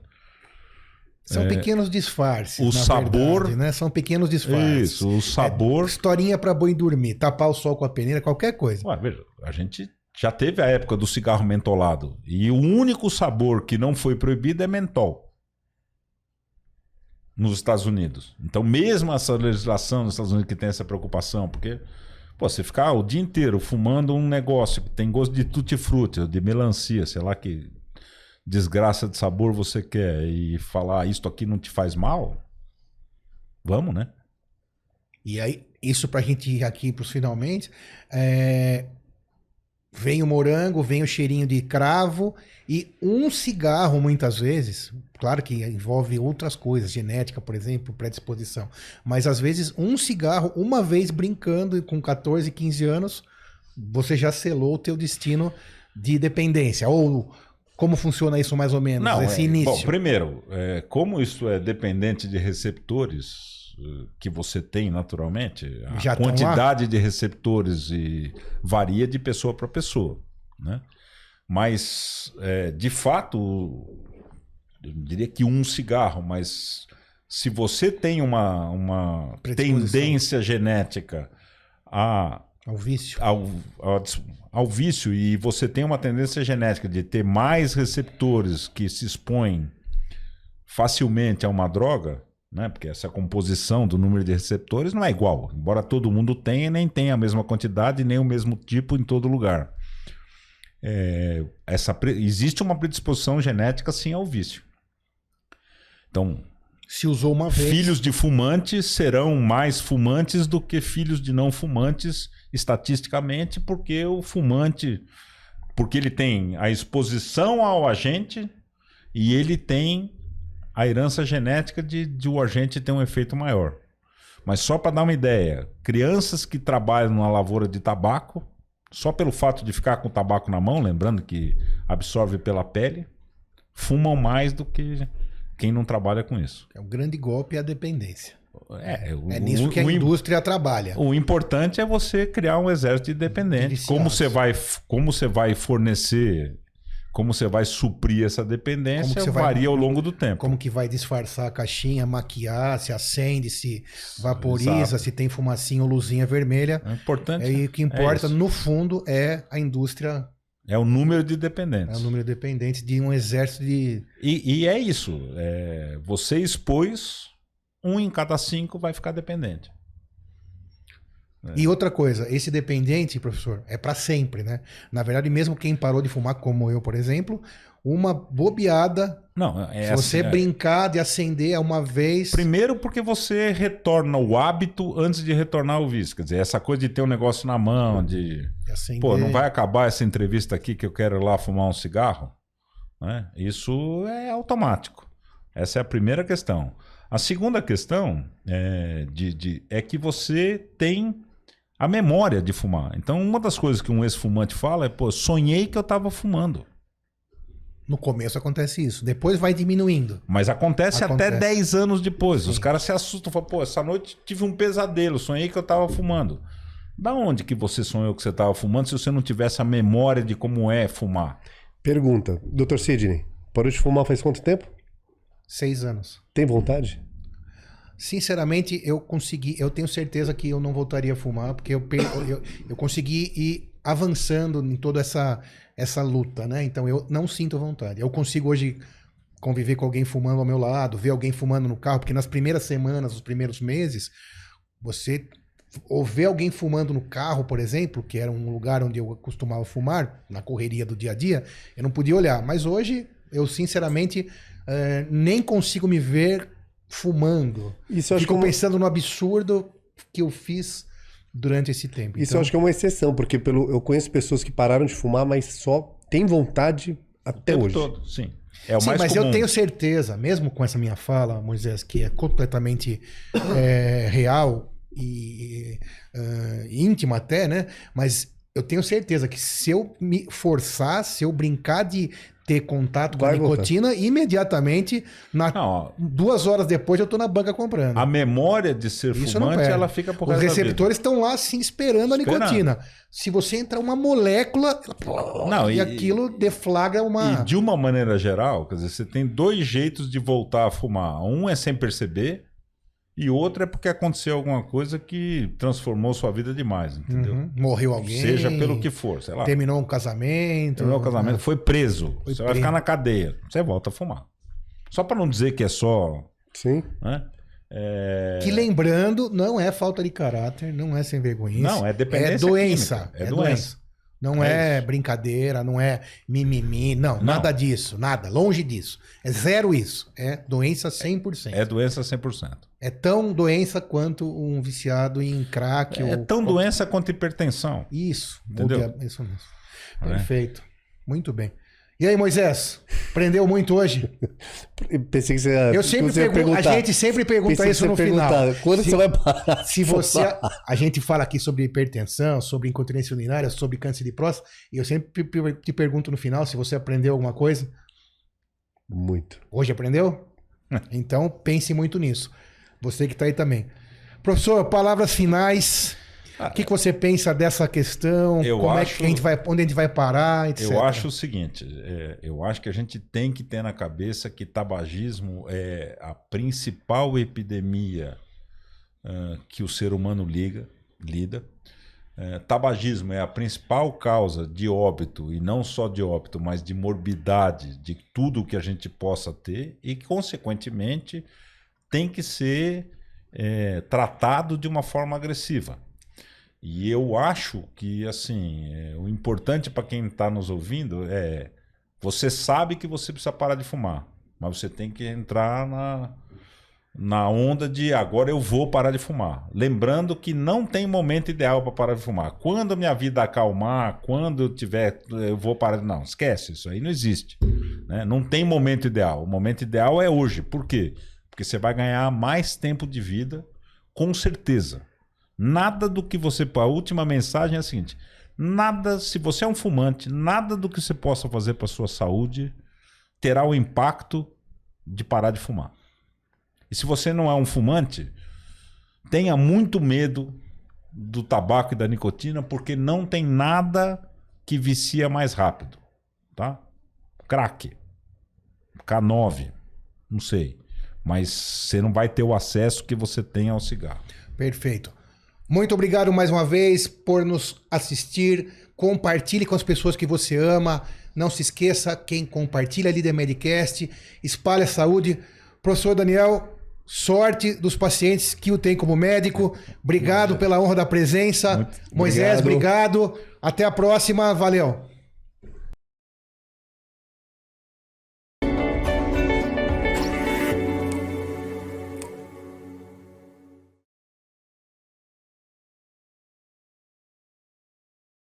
São pequenos disfarces. o sabor- verdade, né? São pequenos disfarces. isso, o sabor. Historinha pra boi dormir, tapar o sol com a peneira, qualquer coisa. Ué, veja, a gente já teve a época do cigarro mentolado. E o único sabor que não foi proibido é mentol. Nos Estados Unidos. Então, mesmo essa legislação nos Estados Unidos que tem essa preocupação, porque pô, você ficar o dia inteiro fumando um negócio que tem gosto de tutti-frutti, de melancia, sei lá que desgraça de sabor você quer, e falar isto aqui não te faz mal, vamos, né? E aí, isso pra gente ir aqui pros finalmente. é, Vem o morango, vem o cheirinho de cravo e um cigarro, muitas vezes, claro que envolve outras coisas, genética, por exemplo, predisposição, mas às vezes um cigarro, uma vez brincando com 14, 15 anos, você já selou o teu destino de dependência. Ou como funciona isso mais ou menos, esse é- início? Bom, primeiro, é, como isso é dependente de receptores eh, que você tem naturalmente, a Já quantidade de receptores e varia de pessoa para pessoa, né? Mas, é, de fato, eu diria que um cigarro, mas se você tem uma, uma tendência genética a Ao vício. ao, ao, ao vício e você tem uma tendência genética de ter mais receptores que se expõem facilmente a uma droga, né? Porque essa composição do número de receptores não é igual, embora todo mundo tenha, nem tenha a mesma quantidade, nem o mesmo tipo em todo lugar. É, essa, existe uma predisposição genética sim ao vício. Então, Se usou uma vez. filhos de fumantes serão mais fumantes do que filhos de não fumantes, estatisticamente, porque o fumante, porque ele tem a exposição ao agente e ele tem a herança genética de, de o agente ter um efeito maior. Mas só para dar uma ideia, crianças que trabalham na lavoura de tabaco, só pelo fato de ficar com o tabaco na mão, lembrando que absorve pela pele, fumam mais do que quem não trabalha com isso. É o grande golpe a dependência. É, o, É nisso o- que a o indústria trabalha. o importante é você criar um exército de De dependentes. Como você vai, como você vai fornecer, como você vai suprir essa dependência você vai- varia ao longo do tempo. Como que vai disfarçar a caixinha, maquiar, se acende, se vaporiza, Exato. se tem fumacinha ou luzinha vermelha. É importante. Aí o que importa, isso. no fundo, é a indústria, É o número de é dependentes. o número de dependentes de um exército de. E, e é isso. é, você expôs, um em cada cinco vai ficar dependente. É. E outra coisa, esse dependente, professor, é para sempre, né? Na verdade, mesmo quem parou de fumar, como eu, por exemplo, uma bobeada, Não, é se você assim, é. brincar de acender uma vez. Primeiro porque você retorna o hábito antes de retornar o vício. Quer dizer, essa coisa de ter um negócio na mão, de de acender, Pô, não vai acabar essa entrevista aqui que eu quero ir lá fumar um cigarro? Né? Isso é automático. Essa é a primeira questão. A segunda questão é, de, de- é que você tem a memória de fumar. Então, uma das coisas que um ex-fumante fala é: pô, sonhei que eu estava fumando. No começo acontece isso, depois vai diminuindo. Mas acontece, até Acontece. 10 anos depois. Os Sim. caras se assustam. Falam, pô, essa noite tive um pesadelo, sonhei que eu estava fumando. Da onde que você sonhou que você estava fumando se você não tivesse a memória de como é fumar? Pergunta, Dr. Sidney, parou de fumar faz quanto tempo? Seis anos. Tem vontade? Sinceramente, eu consegui, eu tenho certeza que eu não voltaria a fumar, porque eu, eu, eu consegui ir avançando em toda essa, essa luta, né? Então eu não sinto vontade. Eu consigo hoje conviver com alguém fumando ao meu lado, ver alguém fumando no carro, porque nas primeiras semanas, os primeiros meses, você ou ver alguém fumando no carro, por exemplo, que era um lugar onde eu costumava fumar, na correria do dia a dia, eu não podia olhar. Mas hoje, eu sinceramente eh, nem consigo me ver fumando. Isso eu Fico é pensando no absurdo que eu fiz durante esse tempo. isso Então, eu acho que é uma exceção, porque pelo, eu conheço pessoas que pararam de fumar, mas só tem vontade até hoje. todo, sim. É o Sim, mais mas comum. eu tenho certeza, mesmo com essa minha fala, Moisés, que é completamente é, real e eh, íntima até, né? Mas eu tenho certeza que se eu me forçar, se eu brincar de ter contato com Vai a nicotina, imediatamente, na, Não, ó, duas horas depois eu tô na banca comprando. a memória de ser Isso não fumante, ela fica por Os receptores estão lá assim esperando a Esperando. nicotina. Se você entrar uma molécula, ela- Não, e, e- aquilo deflagra uma. E de uma maneira geral, quer dizer, você tem dois jeitos de voltar a fumar. Um é sem perceber, e outro é porque aconteceu alguma coisa que transformou sua vida demais, entendeu? Uhum. Morreu alguém. Seja pelo que for, sei lá. Terminou um casamento. Terminou o casamento, foi preso. Foi você vai preso. ficar na cadeia. Você volta a fumar. Só para não dizer que é só. Sim. Né? É... Que lembrando, não é falta de caráter, não é sem vergonha. Não, é dependência É doença. química, é É, doença. doença. Não É é, brincadeira, não é mimimi, não, Não. nada disso, nada, longe disso. É zero isso. É doença 100%. É doença 100%. É tão doença quanto um viciado em crack. É ou... tão doença quanto hipertensão. Isso, Entendeu? isso mesmo. É. Perfeito. Muito bem. E aí, Moisés? Aprendeu muito hoje? Pensei que você ia, Eu sempre você ia pergunto, a gente sempre pergunta Pensei isso no final. Quando Se- você vai parar? Se você. A gente fala aqui sobre hipertensão, sobre incontinência urinária, sobre câncer de próstata, e eu sempre te pergunto no final se você aprendeu alguma coisa. Muito. Hoje aprendeu? Então pense muito nisso. Você que está aí também. Professor, palavras finais. O que, que você pensa dessa questão? Como é acho- que a gente vai, onde a gente vai parar, etc. Eu acho o seguinte, é, eu acho que a gente tem que ter na cabeça que tabagismo é a principal epidemia ah, que o ser humano liga, lida. É, tabagismo é a principal causa de óbito, e não só de óbito, mas de morbidade, de tudo que a gente possa ter, e consequentemente tem que ser é, tratado de uma forma agressiva. E eu acho que, assim, é, o importante para quem está nos ouvindo é: você sabe que você precisa parar de fumar, mas você tem que entrar na, na onda de agora eu vou parar de fumar. Lembrando que não tem momento ideal para parar de fumar. Quando minha vida acalmar, quando eu tiver, eu vou parar. Não, esquece, isso aí não existe. né? Não tem momento ideal. O momento ideal é hoje. Por quê? Porque você vai ganhar mais tempo de vida, com certeza. Nada do que você. A última mensagem é a seguinte: nada, se você é um fumante, nada do que você possa fazer para sua saúde terá o impacto de parar de fumar. E se você não é um fumante, tenha muito medo do tabaco e da nicotina, porque não tem nada que vicia mais rápido, tá? Crack, K9, não sei, mas você não vai ter o acesso que você tem ao cigarro. Perfeito. Muito obrigado mais uma vez por nos assistir. Compartilhe com as pessoas que você ama. Não se esqueça, quem compartilha a Líder Medicast, espalha a saúde. Professor Daniel, sorte dos pacientes que o tem como médico. Obrigado pela honra da presença. Muito Moisés, obrigado. Até a próxima. Valeu.